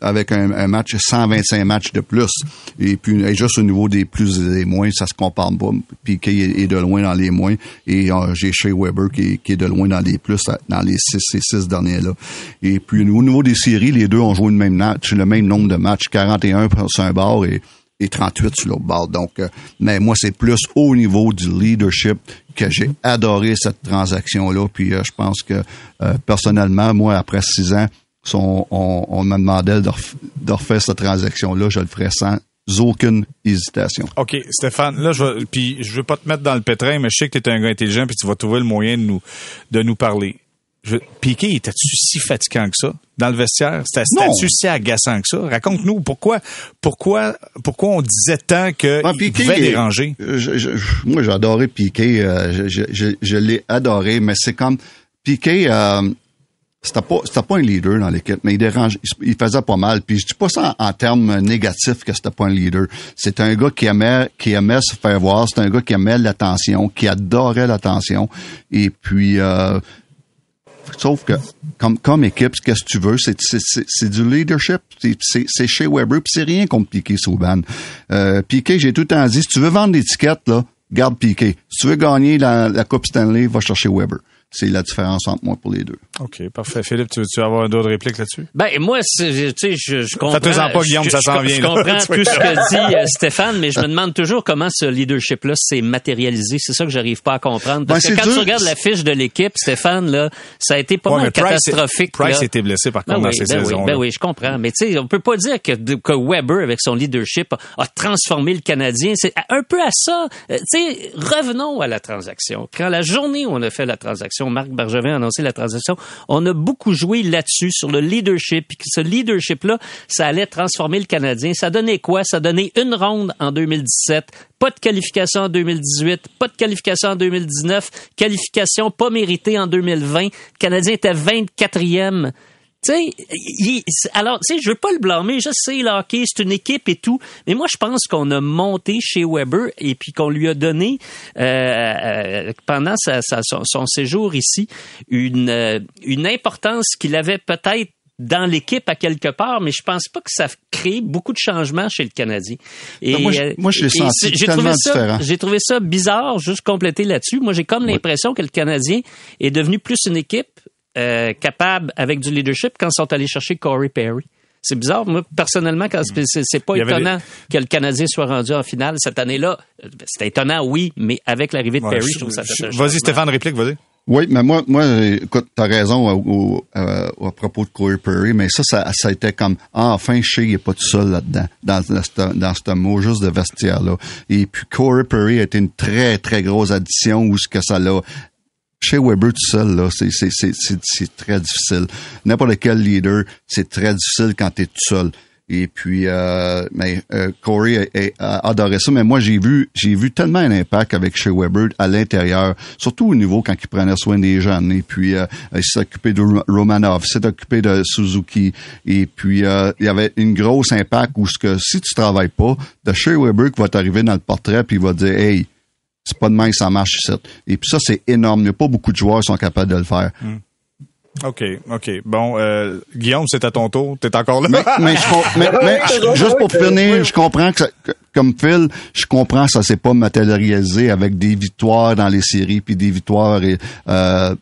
avec un, match, 125 matchs de plus. Et puis, juste au niveau des plus et des moins, ça se compare pas. Piqué est, de loin dans les moins. Et j'ai chez Weber qui, est de loin dans les plus, dans les 6 et 6 derniers, là. Et puis, au niveau des séries, les deux ont joué le même match, le même nombre de matchs, 41 sur un bord et, et 38 sur l'autre bord. Donc, euh, mais moi, c'est plus au niveau du leadership que j'ai adoré cette transaction-là. Puis euh, je pense que euh, personnellement, moi, après six ans, on, on, me demandait de, refaire cette transaction-là, je le ferais sans aucune hésitation. OK, Stéphane, là, je puis je veux pas te mettre dans le pétrin, mais je sais que tu es un gars intelligent puis tu vas trouver le moyen de nous, de nous parler. Je, Piqué, était-tu si fatigant que ça? Dans le vestiaire? C'était-tu si agaçant que ça? Raconte-nous pourquoi, pourquoi, pourquoi on disait tant qu'il ah, pouvait déranger? moi, j'ai adoré Piqué. Euh, je, l'ai adoré, mais c'est comme Piqué. Euh, c'était pas c'était pas un leader dans l'équipe, mais il dérange, il, faisait pas mal. Puis je dis pas ça en, termes négatifs que c'était pas un leader. C'est un gars qui aimait qui aimait se faire voir. C'est un gars qui aimait l'attention, qui adorait l'attention. Et puis euh, Sauf que, comme, équipe, qu'est-ce que tu veux? C'est du leadership. C'est chez Weber, puis c'est rien contre Piqué Souban. Euh, Piqué, j'ai tout le temps dit, si tu veux vendre l'étiquette, là, garde Piqué. Si tu veux gagner la Coupe Stanley, va chercher Weber. C'est la différence entre moi pour les deux. OK, parfait. Philippe, tu veux-tu avoir d'autres répliques là-dessus? Ben, moi, tu sais, je, je comprends. Faites-en pas, Guillaume, je, ça s'en vient. Je comprends tout ce que dit euh, Stéphane, mais je me demande toujours comment ce leadership-là s'est matérialisé. C'est ça que j'arrive pas à comprendre. Parce Ben, que c'est quand tu dur. regardes la fiche de l'équipe, Stéphane, là, ça a été pas Ouais, mal Price- catastrophique. Price là. était blessé, par Ben contre, dans oui, ces ben oui, saisons. ben oui, je comprends. Mais tu sais, on peut pas dire que, que Weber, avec son leadership, a, a transformé le Canadien. C'est un peu à ça. Euh, Tu sais, revenons à la transaction. Quand la journée où on a fait la transaction, Marc Bergevin a annoncé la transaction, on a beaucoup joué là-dessus, sur le leadership, puis ce leadership-là, ça allait transformer le Canadien. Ça donnait quoi? Ça donnait une ronde en 2017, pas de qualification en 2018, pas de qualification en 2019, qualification pas méritée en 2020. Le Canadien était 24e. Sais, alors, tu sais, je veux pas le blâmer. Je sais, le hockey, c'est une équipe et tout. Mais moi, je pense qu'on a monté chez Weber et puis qu'on lui a donné, euh, euh, pendant sa- sa- son, son séjour ici, une, euh, une importance qu'il avait peut-être dans l'équipe à quelque part, mais je pense pas que ça crée beaucoup de changements chez le Canadien. Et, moi, je- euh, moi, je l'ai senti j'ai trouvé ça-. J'ai trouvé ça bizarre, juste compléter là-dessus. Moi, j'ai comme l'impression que le Canadien est devenu plus une équipe euh, capable avec du leadership quand ils sont allés chercher Corey Perry. C'est bizarre. Moi, personnellement, quand c'est- pas étonnant que le Canadien soit rendu en finale cette année-là. C'était étonnant, oui, mais avec l'arrivée de Ouais, Perry, je- je trouve ça Vas-y. Stéphane, réplique, vas-y. Oui, mais moi, moi, écoute, t'as raison au- au- euh, à propos de Corey Perry, mais ça, ça, ça a été comme, ah, enfin, Shea il est pas tout seul là-dedans, dans, dans ce dans ce mot juste de vestiaire-là. Et puis, Corey Perry a été une très, très grosse addition où ce que ça l'a, chez Weber tout seul, là, c'est, c'est, c'est, c'est, très difficile. N'importe quel leader, c'est très difficile quand t'es tout seul. Et puis, euh, mais euh, Corey a, a- adoré ça. Mais moi, j'ai vu, j'ai vu tellement un impact avec chez Weber à l'intérieur, surtout au niveau quand il prenait soin des jeunes. Et puis, euh, il s'est occupé de Ro- Romanov, il s'est occupé de Suzuki. Et puis, euh, il y avait une grosse impact où ce que si tu travailles pas, de chez Weber qui va t'arriver dans le portrait puis il va te dire, hey, c'est pas de même que ça marche ici. Et puis ça, c'est énorme. Il n'y a pas beaucoup de joueurs qui sont capables de le faire. OK, OK. Bon, euh, Guillaume, c'est à ton tour. T'es encore là? Mais, mais, je mais- mais juste pour finir, je comprends que, ça- que- comme Phil, je comprends que ça s'est pas matérialisé avec des victoires dans les séries puis des victoires et, euh,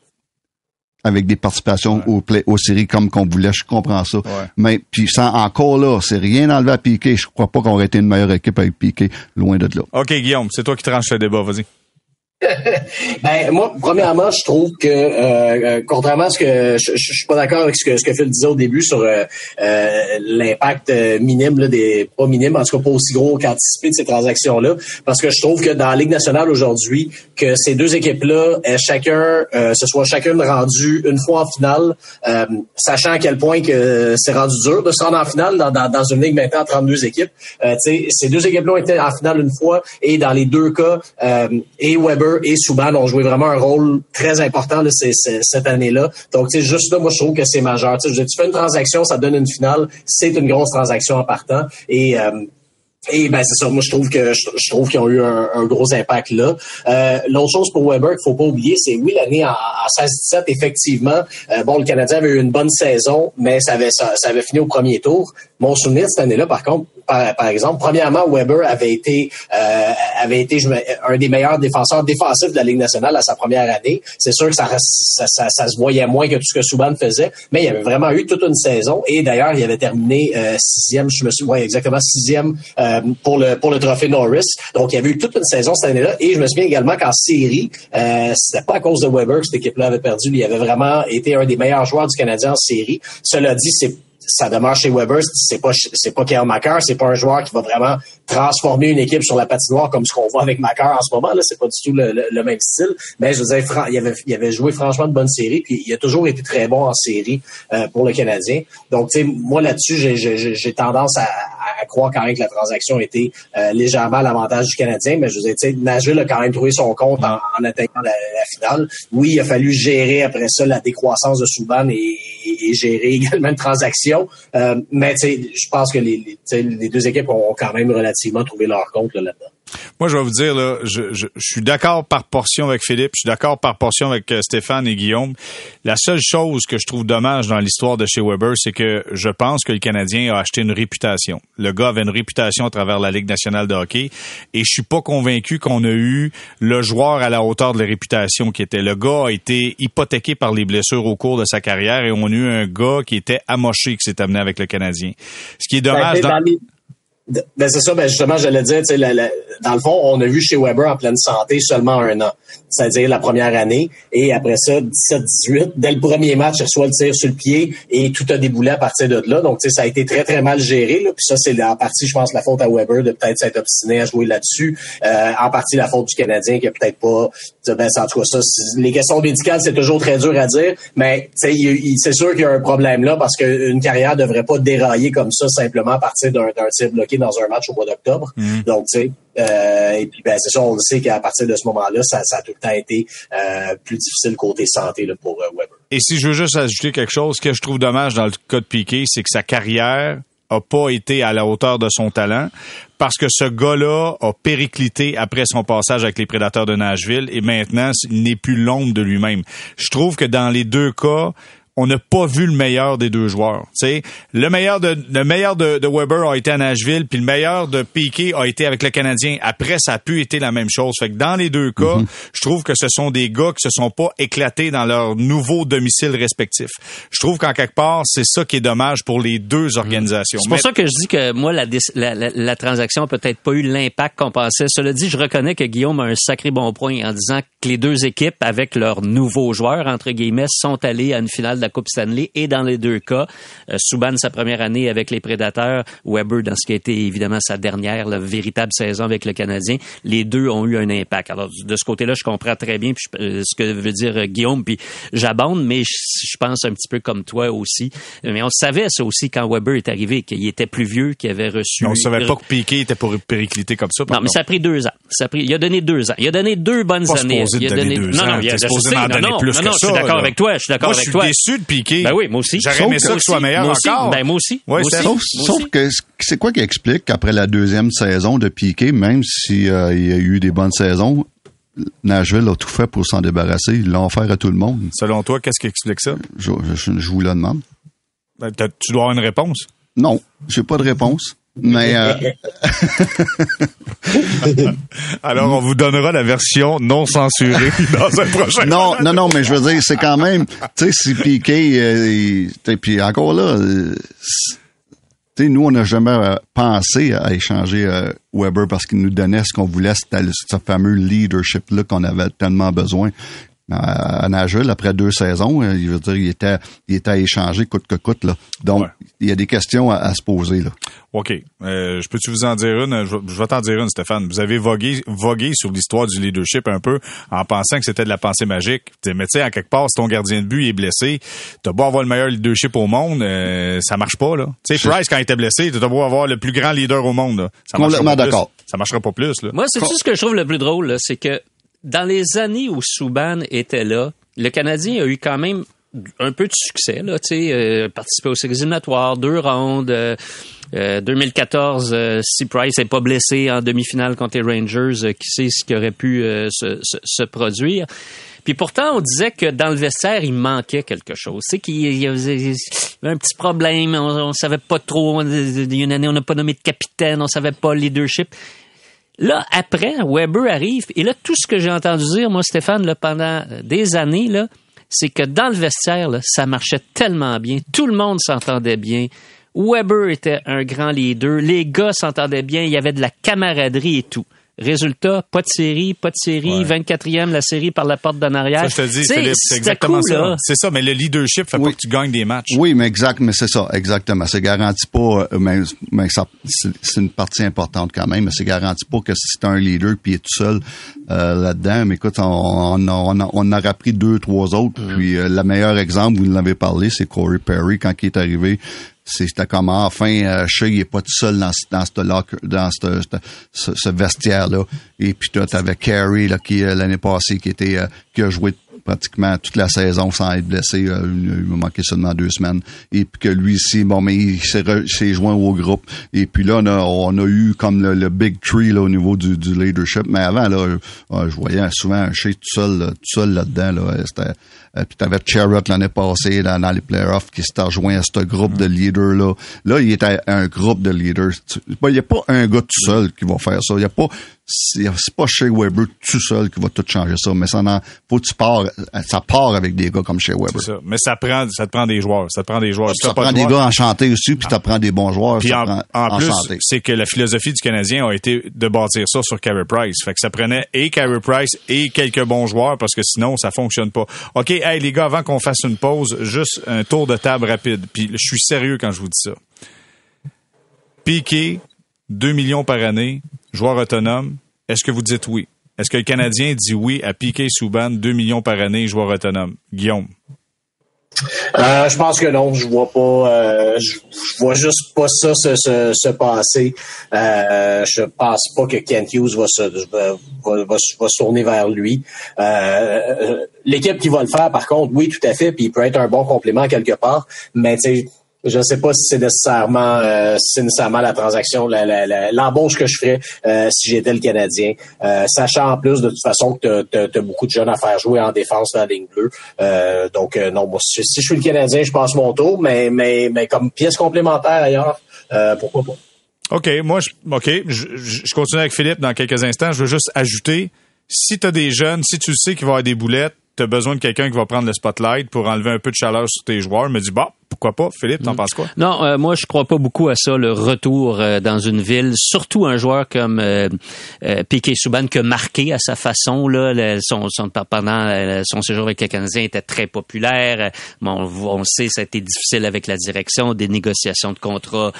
avec des participations aux, play- aux séries comme qu'on voulait. Je comprends ça. Mais puis sans encore là, c'est rien enlevé à Piqué. Je crois pas qu'on aurait été une meilleure équipe avec Piqué, loin de là. OK, Guillaume, c'est toi qui tranches le débat. Vas-y. Ben moi, premièrement, je trouve que euh, euh, contrairement à ce que je, suis pas d'accord avec ce que ce que Phil disait au début sur euh, euh, l'impact euh, minime là, des pas minime, en tout cas pas aussi gros qu'anticipé de ces transactions-là, parce que je trouve que dans la Ligue nationale aujourd'hui, que ces deux équipes-là, aient chacun, se soit chacune rendu une fois en finale, sachant à quel point que c'est rendu dur de se rendre en finale dans, dans, dans une ligue maintenant à 32 équipes. Ces deux équipes-là ont été en finale une fois et dans les deux cas, et Weber et Subban ont joué vraiment un rôle très important c'est- c'est- cette année-là. Donc, sais, juste là, moi, je trouve que c'est majeur. Tu fais une transaction, ça donne une finale, c'est une grosse transaction en partant. Et euh, et ben c'est ça, moi je trouve que trouve qu'ils ont eu un, gros impact là. Euh, L'autre chose pour Weber qu'il faut pas oublier, c'est oui l'année en, en 16-17 effectivement, euh, bon le Canadien avait eu une bonne saison, mais ça avait ça avait fini au premier tour. Mon souvenir cette année-là, par contre, par, exemple, premièrement Weber avait été euh, avait été un des meilleurs défenseurs défensifs de la Ligue nationale à sa première année. C'est sûr que ça, ça, ça, se voyait moins que tout ce que Subban faisait, mais il avait vraiment eu toute une saison et d'ailleurs il avait terminé euh, sixième, je me suis, ouais exactement sixième. euh, pour le pour le trophée Norris. Donc il avait eu toute une saison cette année-là et je me souviens également qu'en série, c'était pas à cause de Weber que cette équipe-là avait perdu. Il avait vraiment été un des meilleurs joueurs du Canadien en série. Cela dit, c'est ça demeure chez Weber, c'est pas c'est pas Kyle Macker, c'est pas un joueur qui va vraiment transformer une équipe sur la patinoire comme ce qu'on voit avec Macker en ce moment là, c'est pas du tout le, même style, mais je veux dire il avait il avait joué franchement de bonnes séries puis il a toujours été très bon en série euh, pour le Canadien. Donc tu sais moi là-dessus j'ai tendance à, à croire quand même que la transaction était euh, légèrement à l'avantage du Canadien, mais je dire tu sais Nashville a quand même trouvé son compte en, en atteignant la, la finale. Oui, il a fallu gérer après ça la décroissance de Subban et, et- gérer également une transaction. Euh, mais je pense que les, les, deux équipes ont quand même relativement trouvé leur compte là, là-dedans. Moi, je vais vous dire, là, je, je, je suis d'accord par portion avec Philippe, je suis d'accord par portion avec euh, Stéphane et Guillaume. La seule chose que je trouve dommage dans l'histoire de chez Weber, c'est que je pense que le Canadien a acheté une réputation. Le gars avait une réputation à travers la Ligue nationale de hockey et je suis pas convaincu qu'on a eu le joueur à la hauteur de la réputation qui était. Le gars a été hypothéqué par les blessures au cours de sa carrière et on a eu un gars qui était amoché qui s'est amené avec le Canadien. Ce qui est dommage... Dans- Ben c'est ça, ben justement, j'allais dire, la- dans le fond, on a vu chez Weber en pleine santé seulement un an, c'est-à-dire la première année, et après ça, 17-18, dès le premier match, il reçoit le tir sur le pied et tout a déboulé à partir de là. Donc, ça a été très, très mal géré. Puis ça, c'est en partie, je pense, la faute à Weber de peut-être s'être obstiné à jouer là-dessus. Euh, en partie, la faute du Canadien qui a peut-être pas... Ben, en tout cas, ça, les questions médicales, c'est toujours très dur à dire, mais c'est sûr qu'il y a un problème là parce qu'une carrière devrait pas dérailler comme ça simplement à partir d'un tir bloqué dans un match au mois d'octobre. Donc, tu sais, euh, et puis ben c'est ça, on le sait qu'à partir de ce moment-là, ça, ça a tout le temps été euh, plus difficile côté santé là, pour euh, Weber. Et si je veux juste ajouter quelque chose, ce que je trouve dommage dans le cas de Piqué, c'est que sa carrière a pas été à la hauteur de son talent parce que ce gars-là a périclité après son passage avec les Prédateurs de Nashville et maintenant il n'est plus l'ombre de lui-même. Je trouve que dans les deux cas, on n'a pas vu le meilleur des deux joueurs. Tu sais, le meilleur de le meilleur de, de Weber a été à Nashville, puis le meilleur de Piquet a été avec le Canadien. Après, ça a pu été la même chose. Fait que dans les deux cas, je trouve que ce sont des gars qui se sont pas éclatés dans leur nouveau domicile respectif. Je trouve qu'en quelque part, c'est ça qui est dommage pour les deux organisations. C'est pour Mais- ça que je dis que moi, la, la, la, la transaction a peut-être pas eu l'impact qu'on pensait. Cela dit, je reconnais que Guillaume a un sacré bon point en disant que les deux équipes, avec leurs nouveaux joueurs, entre guillemets, sont allés à une finale de la Coupe Stanley. Et dans les deux cas, euh, Subban, sa première année avec les Prédateurs, Weber, dans ce qui a été évidemment sa dernière, la véritable saison avec le Canadien, les deux ont eu un impact. Alors, de ce côté-là, je comprends très bien puis je- euh, ce que veut dire euh, Guillaume, puis j'abonde, mais je, je pense un petit peu comme toi aussi. Mais on savait ça aussi quand Weber est arrivé, qu'il était plus vieux, qu'il avait reçu... on savait pas que Piquet était pour péricliter comme ça. Non, mais ça a pris deux ans. Ça a pris, il a donné deux ans. Il a donné deux bonnes Pas années. il a donné deux non, ans. non, il a non, non, je suis d'accord avec toi. Je suis d'accord je avec suis toi. Déçu de Piquet. Ben oui, moi aussi. J'aurais Sauf aimé que- ça que ce soit meilleur moi aussi. encore. Ben moi aussi. Ouais, Moi c'est- aussi. Sauf, Moi sauf aussi. que c'est quoi qui explique qu'après la deuxième saison de Piquet, même s'il y a eu des bonnes saisons, Nashville a tout fait pour s'en débarrasser. Ils l'ont offert à tout le monde. Selon toi, qu'est-ce qui explique ça? Je, je- je vous le demande. Ben, tu dois avoir une réponse. Non, j'ai pas de réponse. Mais euh, Alors, on vous donnera la version non censurée dans un prochain. non, non, non, mais je veux dire, c'est quand même, tu sais, si Piquet, euh, puis encore là, euh, tu sais, nous, on n'a jamais euh, pensé à échanger Weber parce qu'il nous donnait ce qu'on voulait, c'était ce fameux leadership-là qu'on avait tellement besoin. À à Nashville, après deux saisons, euh, il veut dire, il était, il était à échanger coûte que coûte, là. Donc, Ouais. il y a des questions à, à se poser, là. OK. Euh, je peux-tu vous en dire une? Je, vais- je vais t'en dire une, Stéphane. Vous avez vogué, vogué sur l'histoire du leadership un peu en pensant que c'était de la pensée magique. T'sais, Mais tu sais, à quelque part, si ton gardien de but est blessé, t'as beau avoir le meilleur leadership au monde, euh, ça marche pas, là. Tu sais, Price, quand il était blessé, t'as beau avoir le plus grand leader au monde, là. Ça Complètement d'accord. Ça marchera pas plus, là. Moi, c'est tout ce que je trouve le plus drôle, là, c'est que dans les années où Subban était là, le Canadien a eu quand même un peu de succès, là, tu sais, euh, participé aux éliminatoires, deux rondes. euh, euh, 2014, euh, si Price n'est pas blessé en demi-finale contre les Rangers, euh, qui sait ce qui aurait pu euh, se, se- se produire. Puis pourtant, on disait que dans le vestiaire, il manquait quelque chose. C'est qu'il y avait un petit problème, on, on savait pas trop. Il y a une année, on n'a pas nommé de capitaine, on savait pas le leadership. Là, après, Weber arrive, et là, tout ce que j'ai entendu dire, moi, Stéphane, là, pendant des années, là, c'est que dans le vestiaire, là, ça marchait tellement bien. Tout le monde s'entendait bien. Weber était un grand leader. Les gars s'entendaient bien. Il y avait de la camaraderie et tout. Résultat, pas de série, pas de série, 24e, la série par la porte d'en arrière. Ça, je te dis, Philippe, c'est exactement cool, ça. C'est ça, mais le leadership fait pas que tu gagnes des matchs. Oui, mais exact, mais c'est ça, exactement. C'est garanti pas, euh, mais, mais ça, c'est une partie importante quand même, mais c'est garanti pas que si t'es un leader puis il est tout seul euh, là-dedans. Mais écoute, on, on, a- on, a- on aurait pris deux, trois autres. Puis euh, le meilleur exemple, vous l'avez parlé, c'est Corey Perry quand il est arrivé. C'était comme enfin, euh, Shea, il est pas tout seul dans, ce- dans ce dans ce, ce, ce vestiaire-là. Et puis toi, t'avais Carey là, qui euh, l'année passée qui était euh, qui a joué pratiquement toute la saison sans être blessé. Euh, il m'a manqué seulement deux semaines. Et puis que lui ici, bon, mais il s'est joint au groupe. Et puis là, on a, eu comme le, big tree là, au niveau du, du leadership. Mais avant, là, je voyais souvent un chez tout seul, tout seul là-dedans. Là, C'était euh, puis t'avais Charrot l'année passée dans, dans les playoffs qui s'est rejoint à ce groupe de leaders-là. Là, il était un groupe de leaders. Il n'y a pas un gars tout seul qui va faire ça. Il a pas c'est pas Shea Weber tout seul qui va tout changer ça, mais ça faut que tu pars, ça part avec des gars comme Shea Weber. Ça. Mais ça prend, ça te prend des joueurs, ça te prend des joueurs. Ça, prend des gars enchantés aussi, puis ça prend des bons joueurs. Puis en, plus, c'est que la philosophie du Canadien a été de bâtir ça sur Carey Price. Fait que ça prenait et Carey Price et quelques bons joueurs parce que sinon ça fonctionne pas. Ok, hey les gars, avant qu'on fasse une pause, juste un tour de table rapide. Puis je suis sérieux quand je vous dis ça. Piqué, 2 millions par année, joueur autonome, est-ce que vous dites oui? Est-ce que le Canadien dit oui à Piqué Souban, 2 millions par année, joueur autonome? Guillaume? Euh, je pense que non, je vois pas, euh, je, vois juste pas ça se, se, se passer. Euh, je pense pas que Kent Hughes va se, va, va, va, se tourner vers lui. Euh, l'équipe qui va le faire, par contre, oui, tout à fait, puis il peut être un bon complément quelque part, mais tu sais, je ne sais pas si c'est nécessairement, euh, si nécessairement la transaction, l'embauche que je ferais euh, si j'étais le Canadien, euh, sachant en plus de toute façon que tu as, beaucoup de jeunes à faire jouer en défense dans la ligne bleue. donc non, moi, si, je suis le Canadien, je passe mon tour, mais mais mais comme pièce complémentaire ailleurs, pourquoi pas. OK, moi je OK, je, je, continue avec Philippe dans quelques instants. Je veux juste ajouter si tu as des jeunes, si tu sais qu'il va y avoir des boulettes, tu as besoin de quelqu'un qui va prendre le spotlight pour enlever un peu de chaleur sur tes joueurs, me dis bah pourquoi pas? Philippe, t'en mm. penses quoi? Non, euh, moi, je crois pas beaucoup à ça, le retour euh, dans une ville. Surtout un joueur comme euh, euh Piquet Souban qui a marqué à sa façon. Là, son, son, pendant son séjour avec les Canadiens était très populaire. Bon, on sait, ça a été difficile avec la direction, des négociations de contrats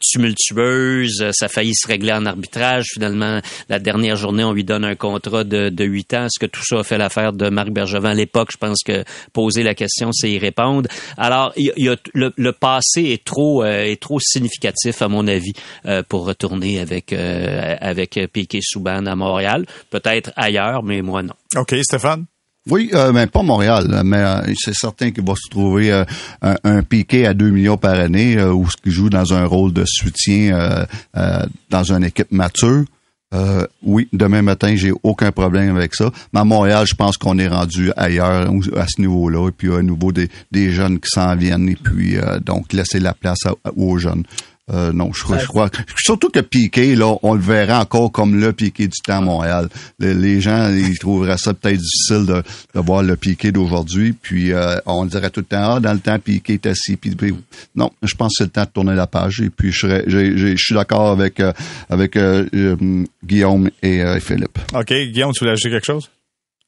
tumultueuses. Ça a failli se régler en arbitrage. Finalement, la dernière journée, on lui donne un contrat de, de 8 ans. Est-ce que tout ça a fait l'affaire de Marc Bergevin à l'époque? Je pense que poser la question, c'est y répondre. Alors, il le, passé est trop euh, est trop significatif à mon avis euh, pour retourner avec euh, avec Piquet Souban à Montréal, peut-être ailleurs, mais moi non. OK, Stéphane? Oui, mais pas Montréal, mais c'est certain qu'il va se trouver un, un, Piquet à 2 millions par année ou ce qui joue dans un rôle de soutien dans une équipe mature. Euh, oui, demain matin, j'ai aucun problème avec ça. Mais à Montréal, je pense qu'on est rendu ailleurs à ce niveau-là. Et puis, à nouveau, des, jeunes qui s'en viennent. Et puis, euh, donc, laisser la place aux jeunes. Euh, non, je crois, je crois. Surtout que Piqué, là, on le verrait encore comme le Piqué du temps à Montréal. Les, gens, ils trouveraient ça peut-être difficile de, de voir le Piqué d'aujourd'hui. Puis euh, on dirait tout le temps, ah, dans le temps, Piqué était assis. Puis, non, je pense que c'est le temps de tourner la page. Et puis je, je, suis d'accord avec euh, avec Guillaume et Philippe. OK, Guillaume, tu voulais ajouter quelque chose?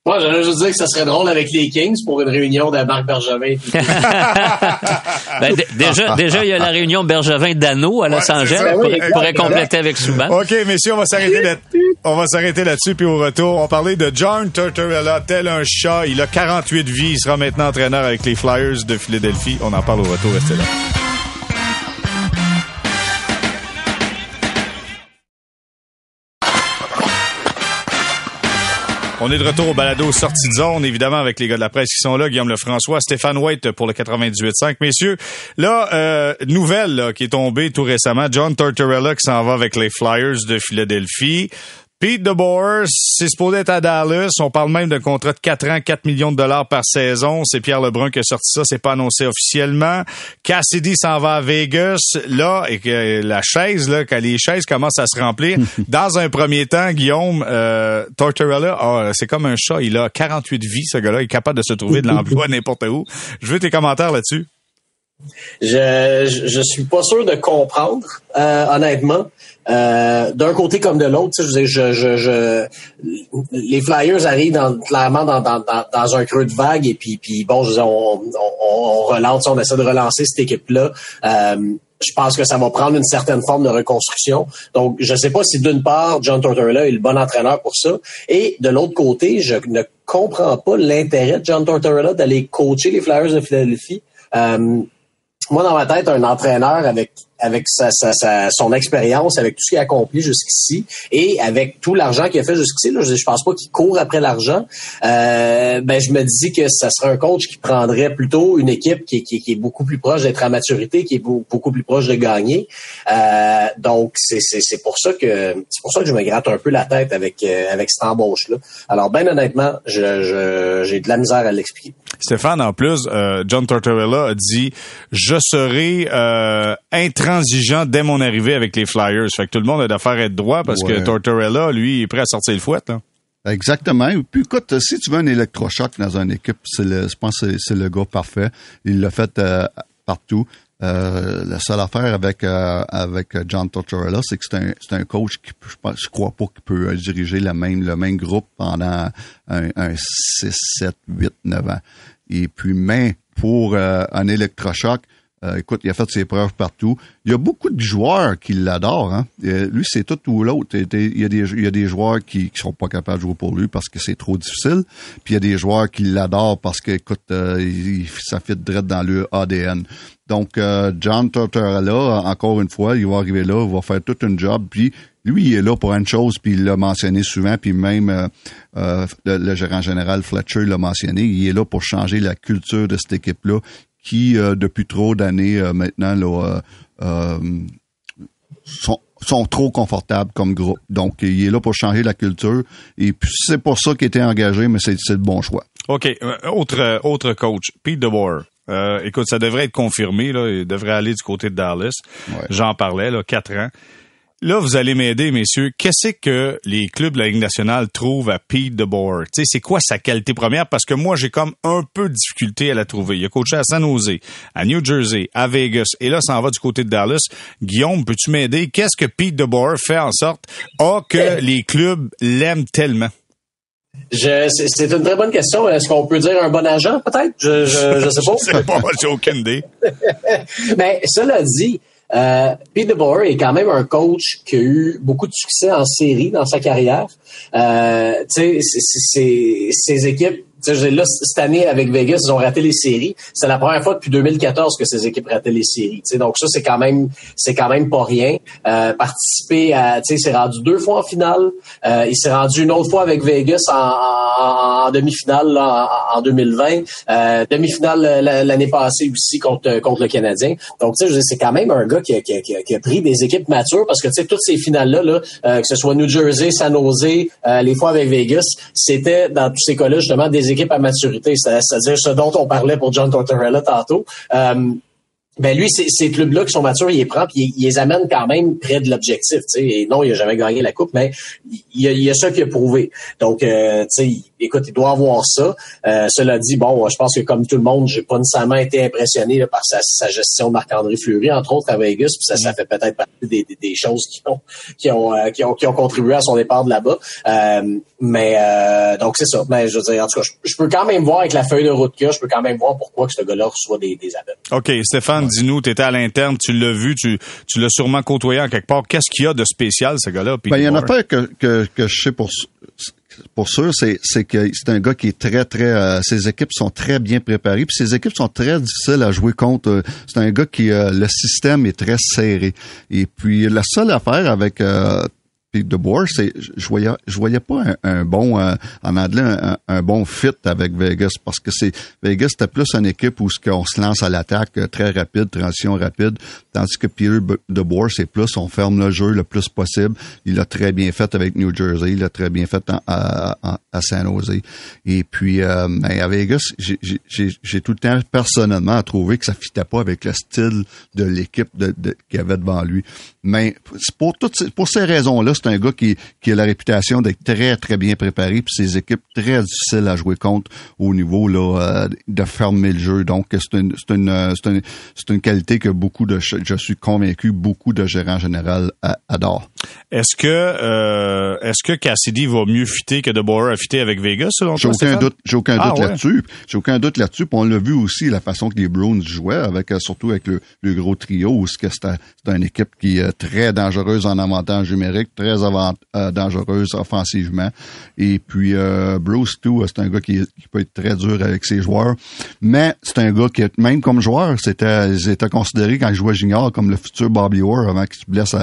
Moi, j'allais juste dire que ça serait drôle avec les Kings pour une réunion de Marc Bergevin. ben, déjà, déjà, il y a la réunion Bergevin-Dano à Los Angeles. Ben on pourrait compléter avec Souban. OK, messieurs, on va s'arrêter là on va s'arrêter là-dessus. Puis au retour, on parlait de John Tortorella, tel un chat. Il a 48 vies. Il sera maintenant entraîneur avec les Flyers de Philadelphie. On en parle au retour. Restez là. On est de retour au balado sortie de zone, évidemment, avec les gars de la presse qui sont là, Guillaume Lefrançois, Stéphane White pour le 98.5. Messieurs, là, euh, nouvelle qui est tombée tout récemment, John Tortorella qui s'en va avec les Flyers de Philadelphie. Pete DeBoer, c'est supposé être à Dallas. On parle même d'un contrat de 4 ans, 4 millions de dollars par saison. C'est Pierre Lebrun qui a sorti ça. C'est pas annoncé officiellement. Cassidy s'en va à Vegas. Là, et que la chaise, là, quand les chaises commencent à se remplir. Dans un premier temps, Guillaume, euh, Tortorella, oh, c'est comme un chat. Il a 48 vies, ce gars-là. Il est capable de se trouver de l'emploi n'importe où. Je veux tes commentaires là-dessus. Je, je, suis pas sûr de comprendre, euh, honnêtement. Euh, d'un côté comme de l'autre, je, je, je, les Flyers arrivent dans, clairement dans, dans, dans, un creux de vague et puis, puis bon, je on, on, relance, on essaie de relancer cette équipe-là. Euh, je pense que ça va prendre une certaine forme de reconstruction. Donc, je ne sais pas si d'une part, John Tortorella est le bon entraîneur pour ça. Et de l'autre côté, je ne comprends pas l'intérêt de John Tortorella d'aller coacher les Flyers de Philadelphie. Euh, moi, dans ma tête, un entraîneur avec avec sa, sa, son expérience, avec tout ce qu'il a accompli jusqu'ici et avec tout l'argent qu'il a fait jusqu'ici, là, je, je pense pas qu'il court après l'argent. Euh, ben, je me dis que ça serait un coach qui prendrait plutôt une équipe qui, qui, qui est beaucoup plus proche d'être à maturité, qui est beaucoup plus proche de gagner. Euh, donc, c'est, c'est, pour ça que c'est pour ça que je me gratte un peu la tête avec euh, avec cette embauche là. Alors, ben honnêtement, je, j'ai de la misère à l'expliquer. Stéphane, en plus, euh, John Tortorella a dit je serai euh, intransigeant dès mon arrivée avec les Flyers. Fait que tout le monde a d'affaire à être droit parce que Tortorella, lui, est prêt à sortir le fouet. Là. Exactement. Puis écoute, si tu veux un électrochoc dans une équipe, c'est le, je pense que c'est le gars parfait. Il l'a fait euh, partout. Euh, la seule affaire avec euh, avec John Tortorella, c'est que c'est un, c'est un coach qui je, pense, je crois pas qu'il peut diriger le même le même groupe pendant un, un 6, 7, 8, 9 ans. Et puis, mais pour un électrochoc, euh, écoute, il a fait ses preuves partout. Il y a beaucoup de joueurs qui l'adorent. Hein? lui, c'est tout ou l'autre. Il, y a des, il joueurs qui, ne sont pas capables de jouer pour lui parce que c'est trop difficile. Puis il y a des joueurs qui l'adorent parce que, écoute, euh, ça fit direct dans le ADN. Donc, euh, John Tortorella, encore une fois, il va arriver là, il va faire tout un job. Puis lui, il est là pour une chose, puis il l'a mentionné souvent, puis même le, le, gérant général Fletcher l'a mentionné, il est là pour changer la culture de cette équipe-là qui, euh, depuis trop d'années euh, maintenant, là, euh, sont, sont trop confortables comme groupe. Donc, il est là pour changer la culture. Et puis, c'est pour ça qu'il était engagé, mais c'est le bon choix. OK. Autre, autre coach, Pete DeBoer. Écoute, ça devrait être confirmé. Là. Il devrait aller du côté de Dallas. J'en parlais, là, quatre ans. Là, vous allez m'aider, messieurs. Qu'est-ce que les clubs de la Ligue nationale trouvent à Pete DeBoer? Tu sais, c'est quoi sa qualité première? Parce que moi, j'ai comme un peu de difficulté à la trouver. Il a coaché à San Jose, à New Jersey, à Vegas, et là, ça en va du côté de Dallas. Guillaume, peux-tu m'aider? Qu'est-ce que Pete DeBoer fait en sorte à que les clubs l'aiment tellement? c'est une très bonne question. Est-ce qu'on peut dire un bon agent, peut-être? Je, je sais pas. je sais pas, j'ai aucune idée. Mais cela dit, euh, Pete DeBoer est quand même un coach qui a eu beaucoup de succès en série dans sa carrière. Euh, tu sais, ses équipes là, cette année, avec Vegas, ils ont raté les séries. C'est la première fois depuis 2014 que ces équipes rataient les séries. donc ça, c'est quand même c'est quand même pas rien. Euh, participer à, tu sais, s'est rendu deux fois en finale. Euh, il s'est rendu une autre fois avec Vegas en, demi-finale en, 2020. Euh, demi-finale l'année passée aussi contre contre le Canadien. Donc tu sais, c'est quand même un gars qui a, qui, qui a, pris des équipes matures parce que tu sais toutes ces finales là, là euh, que ce soit New Jersey, San Jose, euh, les fois avec Vegas, c'était dans tous ces cas-là justement des équipes à maturité, c'est-à-dire ce dont on parlait pour John Tortorella tantôt. Euh, ben lui, ces clubs-là qui sont matures, il les prend puis il, les amène quand même près de l'objectif. Et non, il n'a jamais gagné la coupe, mais il y a, il a ça qui a prouvé. Donc, euh, tu sais, écoute, il doit avoir ça. Euh, cela dit, bon, je pense que comme tout le monde, j'ai pas nécessairement été impressionné par sa, gestion de Marc-André Fleury, entre autres à Vegas, puis ça, ça fait peut-être partie des, des, choses qui ont qui ont, euh, qui ont qui ont contribué à son départ de là-bas. Euh, mais donc c'est ça. Mais je veux dire, en tout cas, je, peux quand même voir avec la feuille de route qu'il je peux quand même voir pourquoi que ce gars-là reçoit des, des appels. OK, Stéphane, dis-nous, tu étais à l'interne, tu l'as vu, tu, tu l'as sûrement côtoyé en quelque part. Qu'est-ce qu'il y a de spécial, ce gars-là? Ben, il y en a pas que, que, que je sais pour pour sûr, c'est, c'est que c'est un gars qui est très, très... Euh, ses équipes sont très bien préparées, puis ses équipes sont très difficiles à jouer contre. Euh, c'est un gars qui... Euh, le système est très serré. Et puis, la seule affaire avec de Boer, je voyais voyais pas un, bon euh, en un, bon fit avec Vegas parce que c'est Vegas c'était plus une équipe où on se lance à l'attaque euh, très rapide, transition rapide, tandis que Peter de Boer c'est plus on ferme le jeu le plus possible. Il l'a très bien fait avec New Jersey, il l'a très bien fait à, San Jose. Et puis euh, ben, à Vegas, j'ai tout le temps personnellement trouvé que ça fitait pas avec le style de l'équipe de, qu'il y avait devant lui. Mais pour pour ces raisons-là, c'est un gars qui, qui a la réputation d'être très, très bien préparé, puis ses équipes très difficiles à jouer contre au niveau là, euh, de fermer le jeu. Donc, c'est une, c'est une, c'est une, c'est une qualité que beaucoup de, je suis convaincu, beaucoup de gérants généraux adorent. Est-ce que euh, est-ce que Cassidy va mieux fitter que DeBoer a fité avec Vegas selon J'ai toi, aucun doute, j'ai aucun Ah, doute ouais. là-dessus. J'ai aucun doute là-dessus. Puis on l'a vu aussi la façon que les Browns jouaient, avec euh, surtout avec le, le gros trio, où c'est une équipe qui est très dangereuse en avantage numérique, très avant, euh, dangereuse offensivement. Et puis euh, Bruce tout, c'est un gars qui, peut être très dur avec ses joueurs, mais c'est un gars qui même comme joueur, c'était ils étaient considérés quand il jouait junior comme le futur Bobby Orr avant qu'il se blesse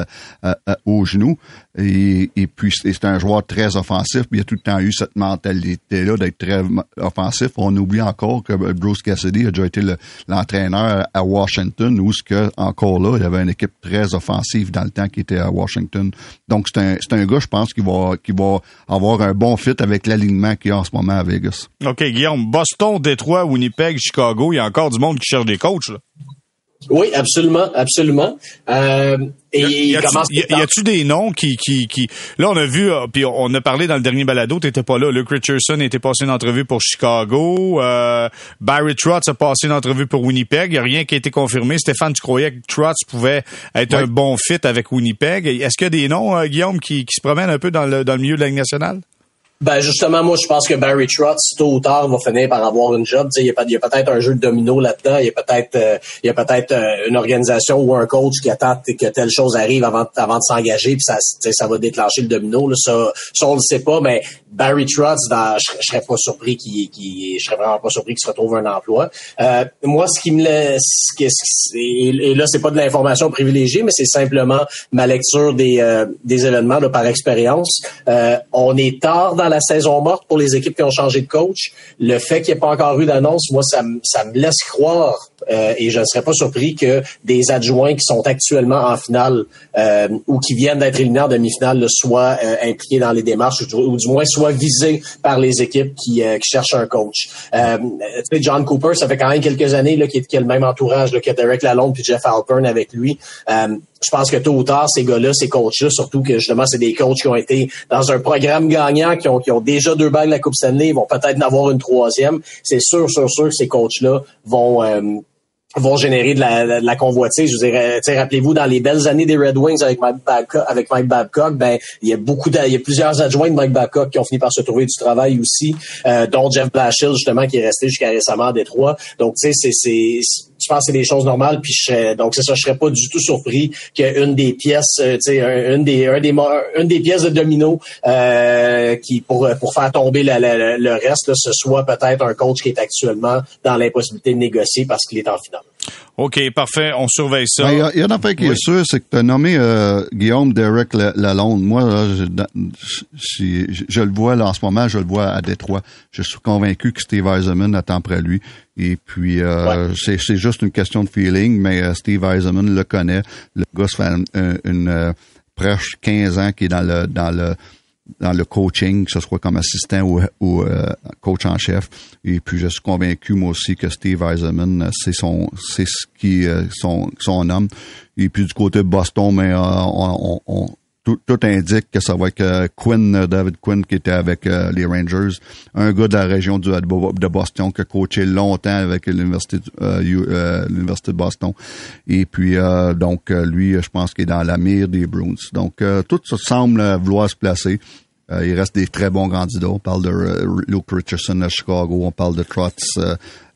au genou. Et, puis c'est un joueur très offensif. Puis il a tout le temps eu cette mentalité-là d'être très offensif. On oublie encore que Bruce Cassidy a déjà été le- l'entraîneur à Washington, où ce que encore là, il avait une équipe très offensive dans le temps qui était à Washington. Donc c'est un un gars, je pense, qui va qui va avoir un bon fit avec l'alignement qu'il y a en ce moment à Vegas. OK, Guillaume, Boston, Détroit, Winnipeg, Chicago, il y a encore du monde qui cherche des coachs. Là. Oui, absolument, absolument. Euh, et Y a-tu- des noms qui, qui, qui, là, on a vu, euh, puis on a parlé dans le dernier balado, t'étais pas là. Luke Richardson était passé une entrevue pour Chicago. Euh, Barry Trotz a passé une entrevue pour Winnipeg. Il y a rien qui a été confirmé. Stéphane, tu croyais que Trotz pouvait être un bon fit avec Winnipeg. Est-ce qu'il y a des noms, euh, Guillaume, qui, qui se promènent un peu dans le, dans le milieu de la Ligue nationale? Ben justement, moi je pense que Barry Trotz, tôt ou tard, va finir par avoir une job. Il y a, peut-être un jeu de domino là-dedans. Il y a peut-être euh, il y a peut-être euh, une organisation ou un coach qui attend que telle chose arrive avant, avant de s'engager, puis ça, ça va déclencher le domino. Là. Ça, ça, on le sait pas, mais Barry Trotz, dans, je, serais pas surpris qu'il, je serais vraiment pas surpris qu'il se retrouve un emploi. Euh, moi, ce qui me laisse, ce et, et là, c'est pas de l'information privilégiée, mais c'est simplement ma lecture des, euh, des événements là, par expérience. On est tard dans la saison morte pour les équipes qui ont changé de coach. Le fait qu'il n'y ait pas encore eu d'annonce, moi, ça, ça me laisse croire euh, et je ne serais pas surpris que des adjoints qui sont actuellement en finale euh, ou qui viennent d'être éliminés en demi-finale soient euh, impliqués dans les démarches ou, du moins soient visés par les équipes qui, euh, qui cherchent un coach. John Cooper, ça fait quand même quelques années là, qu'il qu'il a le même entourage là, que Derek Lalonde puis Jeff Alpern avec lui. Je pense que tôt ou tard, ces gars-là, ces coachs-là, surtout que justement, c'est des coachs qui ont été dans un programme gagnant, qui ont, qui ont déjà deux bagues de la Coupe Stanley, ils vont peut-être en avoir une troisième. C'est sûr, sûr, sûr que ces coachs-là vont... euh, vont générer de la, de la convoitise. Je dire, euh, rappelez-vous, dans les belles années des Red Wings avec Mike Babcock, avec Mike Babcock ben, il y a beaucoup de, il y a plusieurs adjoints de Mike Babcock qui ont fini par se trouver du travail aussi, euh, dont Jeff Blashill, justement, qui est resté jusqu'à récemment à Détroit. Donc, tu sais, c'est, je pense que c'est des choses normales. Puis je donc c'est ça, je serais pas du tout surpris qu'une des pièces, euh, tu sais, un- une des, un des, une des pièces de domino euh, qui pour pour faire tomber le reste, là, ce soit peut-être un coach qui est actuellement dans l'impossibilité de négocier parce qu'il est en finale. OK, parfait. On surveille ça. Ben, Il y, y a une affaire qui Oui. est sûre, c'est que tu as nommé euh, Guillaume Derek La- Lalonde. Moi, là, je, le vois là, en ce moment, je le vois à Détroit. Je suis convaincu que Steve Eisenman attend près lui. Et puis, euh, c'est, c'est juste une question de feeling, mais euh, Steve Eisenman le connaît. Le gars, fait une, une, euh, presque 15 ans qui est dans le dans le dans le coaching, que ce soit comme assistant ou, euh, coach en chef. Et puis je suis convaincu moi aussi que Steve Eisenman, euh, c'est son c'est ce qui euh, son son homme. Et puis du côté de Boston, mais euh, on- on- tout, tout indique que ça va être euh, Quinn, euh, David Quinn qui était avec euh, les Rangers, un gars de la région du, de Boston qui a coaché longtemps avec l'université euh, euh, l'université de Boston. Et puis donc lui, je pense qu'il est dans la mire des Bruins. Donc tout ça semble vouloir se placer. Il reste des très bons candidats. On parle de Luke Richardson à Chicago, on parle de Trotz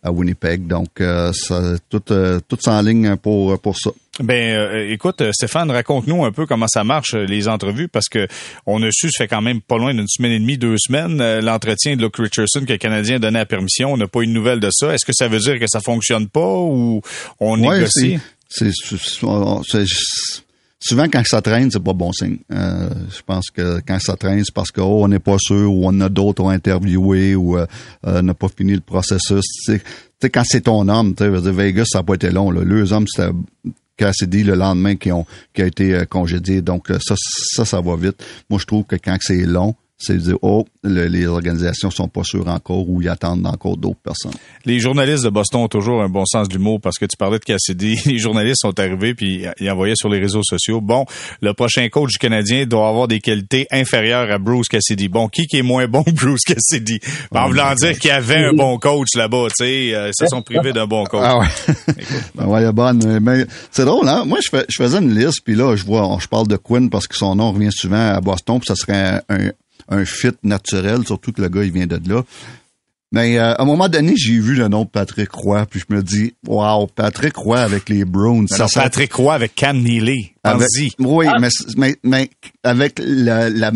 à Winnipeg. Donc, euh, ça, tout, euh, tout s'enligne pour, pour ça. Ben, euh, écoute, Stéphane, raconte-nous un peu comment ça marche les entrevues, parce que on a su, ça fait quand même pas loin d'une semaine et demie, deux semaines, euh, l'entretien de Luke Richardson que le Canadien a donné la permission. On n'a pas eu de nouvelles de ça. Est-ce que ça veut dire que ça fonctionne pas ou on Ouais, négocie? c'est- souvent quand ça traîne, c'est pas bon signe. Euh, je pense que quand ça traîne, c'est parce que oh, n'est pas sûr ou on a d'autres à interviewer ou euh, euh, n'a pas fini le processus. Tu sais, quand c'est ton homme, tu sais, Vegas, ça n'a pas été long. Là. Les hommes, c'était Cassidy le lendemain qui ont qui a été euh, congédié. Donc ça, ça, ça va vite. Moi, je trouve que quand c'est long, c'est de dire, oh, les organisations sont pas sûres encore ou ils attendent encore d'autres personnes. Les journalistes de Boston ont toujours un bon sens d'humour parce que tu parlais de Cassidy. Les journalistes sont arrivés puis ils envoyaient sur les réseaux sociaux, bon, le prochain coach du Canadien doit avoir des qualités inférieures à Bruce Cassidy. Bon, qui qui est moins bon que Bruce Cassidy? En voulant dire qu'il y avait un bon coach là-bas, tu sais, euh, ils se sont privés d'un bon coach. Ah ouais. ben ouais, bonne. Mais c'est drôle, hein? Moi, je, je faisais une liste puis là, je vois, je parle de Quinn parce que son nom revient souvent à Boston puis ça serait un un fit naturel, surtout que le gars, il vient de là. Mais euh, à un moment donné, j'ai vu le nom de Patrick Roy, puis je me dis, wow, Patrick Roy avec les Browns. ça, Patrick Roy avec Cam Neely. Oui, mais, mais, mais, avec la, la,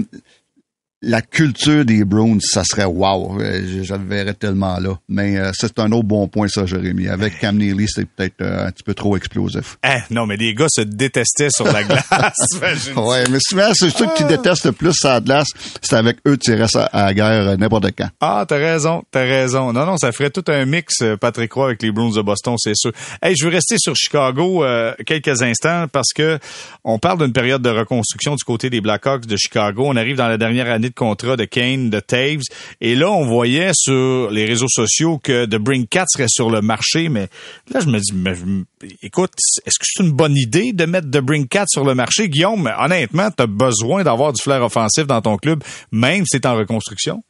la culture des Browns, ça serait wow. Euh, je, le verrais tellement là. Mais euh, c'est un autre bon point, ça, Jérémy. Avec Cam Neely, c'est peut-être euh, un petit peu trop explosif. Eh, non, mais les gars se détestaient sur la glace. ouais, mais souvent, c'est ceux qui détestent le plus la glace, c'est avec eux tu restes à la guerre n'importe quand. Ah, t'as raison, t'as raison. Non, non, ça ferait tout un mix, Patrick Roy, avec les Browns de Boston, c'est sûr. Hey, je veux rester sur Chicago quelques instants parce que on parle d'une période de reconstruction du côté des Blackhawks de Chicago. On arrive dans la dernière année contrat de Kane, de Taves. Et là, on voyait sur les réseaux sociaux que The Bring Cat serait sur le marché, mais là, je me dis, écoute, est-ce que c'est une bonne idée de mettre The Bring Cat sur le marché? Guillaume, honnêtement, tu as besoin d'avoir du flair offensif dans ton club, même si c'est en reconstruction?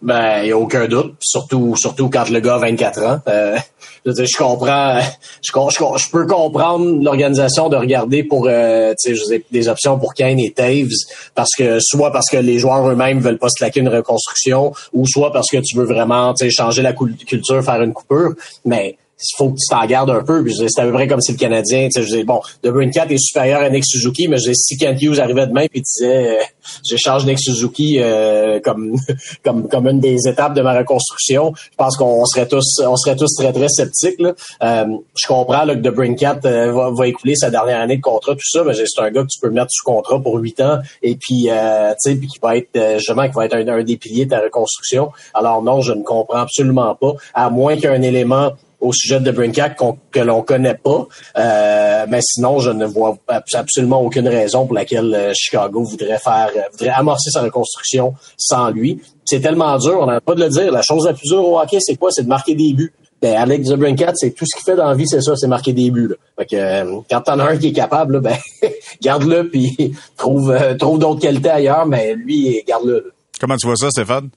Ben, il n'y a aucun doute, surtout surtout quand le gars a 24 ans. Euh, je, je comprends, je, je, je peux comprendre l'organisation de regarder pour euh, des options pour Kane et Taves, parce que soit parce que les joueurs eux-mêmes veulent pas se claquer une reconstruction, ou soit parce que tu veux vraiment changer la culture, faire une coupure. Mais faut que tu t'en gardes un peu. C'est à peu près comme si le Canadien, tu sais, je dis, bon, De Bruyne 4 est supérieur à Nick Suzuki, mais si Kent Hughes arrivait demain et disait, euh, j'échange Nick Suzuki euh, comme, comme, comme une des étapes de ma reconstruction, je pense qu'on serait tous, on serait tous très, très sceptiques. Là. Euh, je comprends là, que De Bruyne 4 euh, va, va, écouler sa dernière année de contrat, tout ça, mais c'est un gars que tu peux mettre sous contrat pour huit ans et puis, euh, tu sais, puis qui va être, justement, qui va être un, un des piliers de ta reconstruction. Alors non, je ne comprends absolument pas, à moins qu'un élément au sujet de Brinkat que l'on connaît pas. Euh, mais sinon, je ne vois absolument aucune raison pour laquelle euh, Chicago voudrait faire, euh, voudrait amorcer sa reconstruction sans lui. C'est tellement dur, on n'a pas de le dire. La chose la plus dure au hockey, c'est quoi? C'est de marquer des buts. Ben, Alex Brinkat, c'est tout ce qu'il fait dans la vie, c'est ça, c'est marquer des buts. Là. Fait que, quand t'en as un qui est capable, ben, garde-le puis trouve, trouve d'autres qualités ailleurs, mais lui, garde-le. Comment tu vois ça, Stéphane?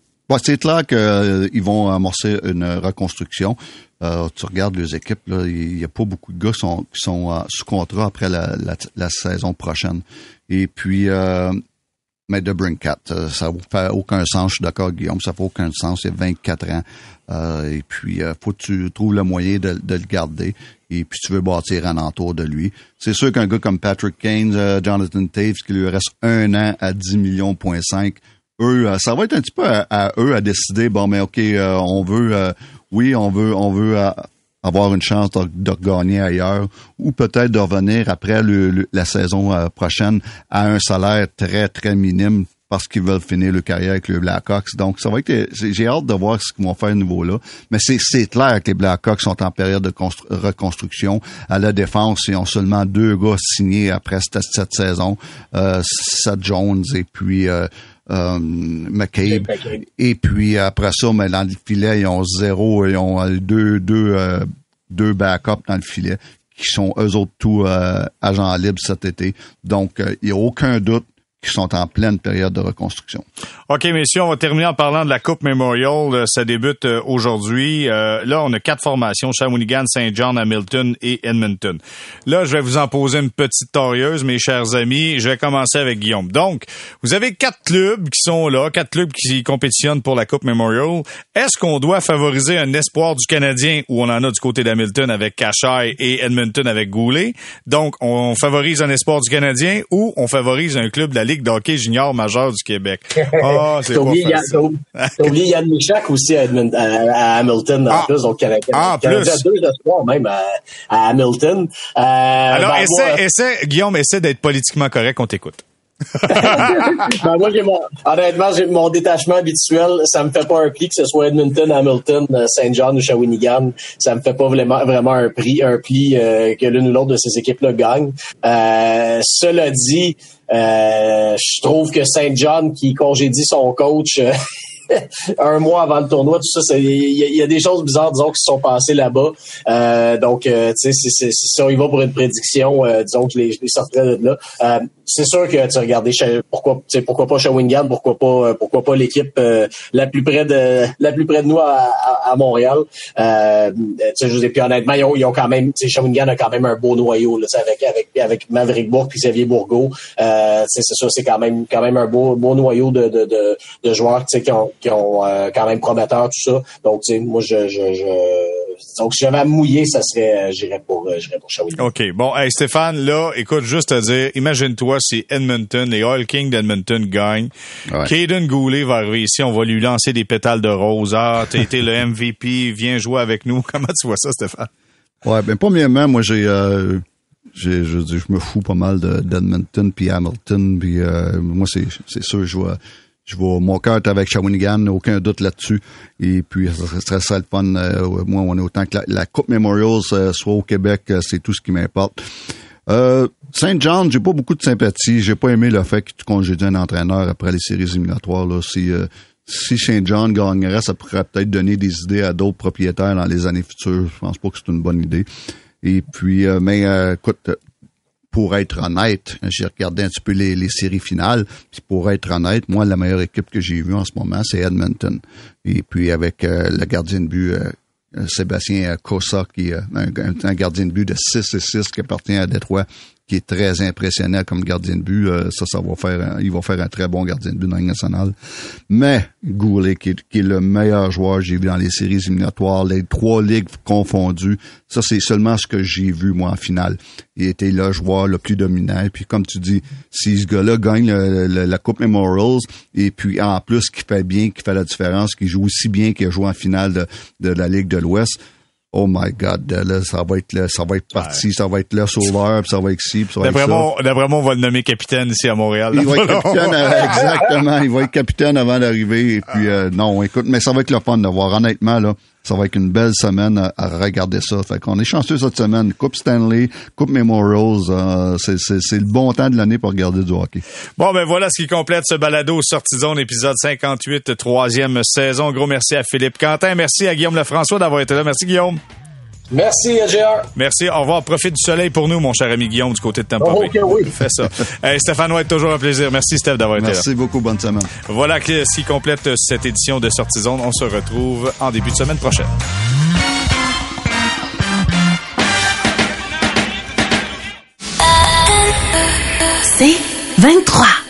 C'est clair qu'ils vont amorcer une reconstruction. Euh, tu regardes les équipes, il n'y a pas beaucoup de gars qui sont, qui sont euh, sous contrat après la, la, saison prochaine. Et puis, euh, mais de Brinkat, euh, ça ne fait aucun sens, je suis d'accord, Guillaume, ça fait aucun sens, c'est 24 ans. Euh, et puis, faut que tu trouves le moyen de, de, le garder. Et puis, tu veux bâtir un entour de lui. C'est sûr qu'un gars comme Patrick Kane, Jonathan Taves, qui lui reste un an à 10 millions, point 5, eux, ça va être un petit peu à, eux à décider, bon, mais OK, on veut oui, on veut, on veut euh, avoir une chance de, de gagner ailleurs ou peut-être de revenir après la saison euh, prochaine à un salaire très, très minime parce qu'ils veulent finir le carrière avec le Blackhawks. Donc, ça va être, j'ai hâte de voir ce qu'ils vont faire à niveau-là. Mais c'est clair que les Blackhawks sont en période de reconstruction. À la défense, ils ont seulement deux gars signés après cette, saison. Euh, Seth Jones et puis euh, euh, McCabe. Et puis après ça, mais dans le filet, ils ont zéro, ils ont euh, deux, deux, euh, deux backups dans le filet qui sont eux autres tous euh, agents libres cet été. Donc, il n'y a aucun doute qui sont en pleine période de reconstruction. OK, messieurs, on va terminer en parlant de la Coupe Memorial. Euh, ça débute euh, aujourd'hui. Euh, là, on a quatre formations, Shawinigan, Saint John, Hamilton et Edmonton. Là, je vais vous en poser une petite torieuse, mes chers amis. Je vais commencer avec Guillaume. Donc, vous avez quatre clubs qui sont là, quatre clubs qui compétitionnent pour la Coupe Memorial. Est-ce qu'on doit favoriser un espoir du Canadien, où on en a du côté d'Hamilton avec Cachay et Edmonton avec Goulet? Donc, on favorise un espoir du Canadien ou on favorise un club de la Ligue d'hockey junior majeur du Québec? Ah, c'est T'as oublié Yann Michak aussi à, Hamilton, en ah, plus, donc Canadien. Ah, plus. deux espoirs même à, à Hamilton. Euh, Alors, ben, essaie, essaie, Guillaume, essaie d'être politiquement correct, on t'écoute. ben, moi, mon, honnêtement, j'ai mon détachement habituel. Ça me fait pas un pli que ce soit Edmonton, Hamilton, euh, Saint John ou Shawinigan. Ça me fait pas vraiment, vraiment un prix, un pli euh, que l'une ou l'autre de ces équipes-là gagne. Euh, cela dit, je trouve que Saint John qui congédie son coach un mois avant le tournoi, tout ça, il y, a des choses bizarres, disons, qui se sont passées là-bas. Euh, donc, euh, tu sais, si on y va pour une prédiction, euh, disons que je les, je les sortirais de là. Euh, c'est sûr que tu regardais pourquoi pourquoi pas Shawinigan, pourquoi pas pourquoi pas l'équipe la plus près de la plus près de nous à, à, Montréal. Euh, je vous puis honnêtement, ils ont, ils ont quand même Shawinigan a quand même un beau noyau là, avec avec avec Maverick Bourg puis Xavier Bourgault. Euh, c'est ça, c'est quand même quand même un beau beau noyau de de, de, de joueurs qui ont qui ont euh, quand même prometteurs tout ça. Donc tu sais moi je, je, je donc si j'avais à mouiller, ça serait j'irais pour j'irais pour Shawinigan. OK. Bon, hey Stéphane, là, écoute juste te dire, imagine-toi si Edmonton, les Oil Kings d'Edmonton gagnent. Ouais. Goulet va arriver ici, on va lui lancer des pétales de rose. Ah, t'as été le MVP, viens jouer avec nous. Comment tu vois ça, Stéphane? Ouais, ben premièrement, moi j'ai euh, je, je, je me fous pas mal d'Edmonton puis Hamilton puis euh, moi c'est c'est sûr je vois je vois mon cœur est avec Shawinigan, aucun doute là-dessus. Et puis, ça serait ça le fun. Euh, moi, on est autant que la, Coupe Memorials soit au Québec, c'est tout ce qui m'importe. Euh, Saint John, j'ai pas beaucoup de sympathie. J'ai pas aimé le fait que tu congédies un entraîneur après les séries éliminatoires. Là. Si, euh, si Saint John gagnerait, ça pourrait peut-être donner des idées à d'autres propriétaires dans les années futures. Je pense pas que c'est une bonne idée. Et puis, euh, mais écoute, pour être honnête, j'ai regardé un petit peu les, séries finales. Puis pour être honnête, moi, la meilleure équipe que j'ai vue en ce moment, c'est Edmonton. Et puis avec le gardien de but euh, Sébastien Cossa, qui est un, un, gardien de but de 6 et 6 qui appartient à Détroit qui est très impressionnant comme gardien de but. Euh, ça, ça va faire, il va faire un très bon gardien de but dans la nationale. Mais Goulet, qui est, le meilleur joueur que j'ai vu dans les séries éliminatoires, les trois ligues confondues, ça, c'est seulement ce que j'ai vu, moi, en finale. Il était le joueur le plus dominant. Puis, comme tu dis, si ce gars-là gagne la Coupe Memorials, et puis en plus, qui fait bien, qui fait la différence, qui joue aussi bien qu'il a joué en finale de, de la Ligue de l'Ouest, Oh my God, là, ça va être là, ça va être parti, ça va être là sauveur, puis ça va être ci, puis ça va être ça. D'après moi, on va le nommer capitaine ici à Montréal. Il va être capitaine, exactement. Il va être capitaine avant d'arriver. Et puis, euh, non, écoute, mais ça va être le fun de voir. Honnêtement, là, ça va être une belle semaine à, regarder ça. Fait qu'on est chanceux cette semaine. Coupe Stanley, Coupe Memorials, euh, c'est le bon temps de l'année pour regarder du hockey. Bon, ben voilà ce qui complète ce balado Sortie Zone, épisode 58, troisième saison. Gros merci à Philippe Quentin. Merci à Guillaume Lefrançois d'avoir été là. Merci, Guillaume. Merci, AGR. Merci. Au revoir. Profite du soleil pour nous, mon cher ami Guillaume, du côté de Tampa Bay. OK, oui. Fais ça. hey, Stéphane White, toujours un plaisir. Merci, Steph, d'avoir été là. Merci beaucoup. Bonne semaine. Voilà ce qui complète cette édition de Sortie Zone. On se retrouve en début de semaine prochaine. C'est 23.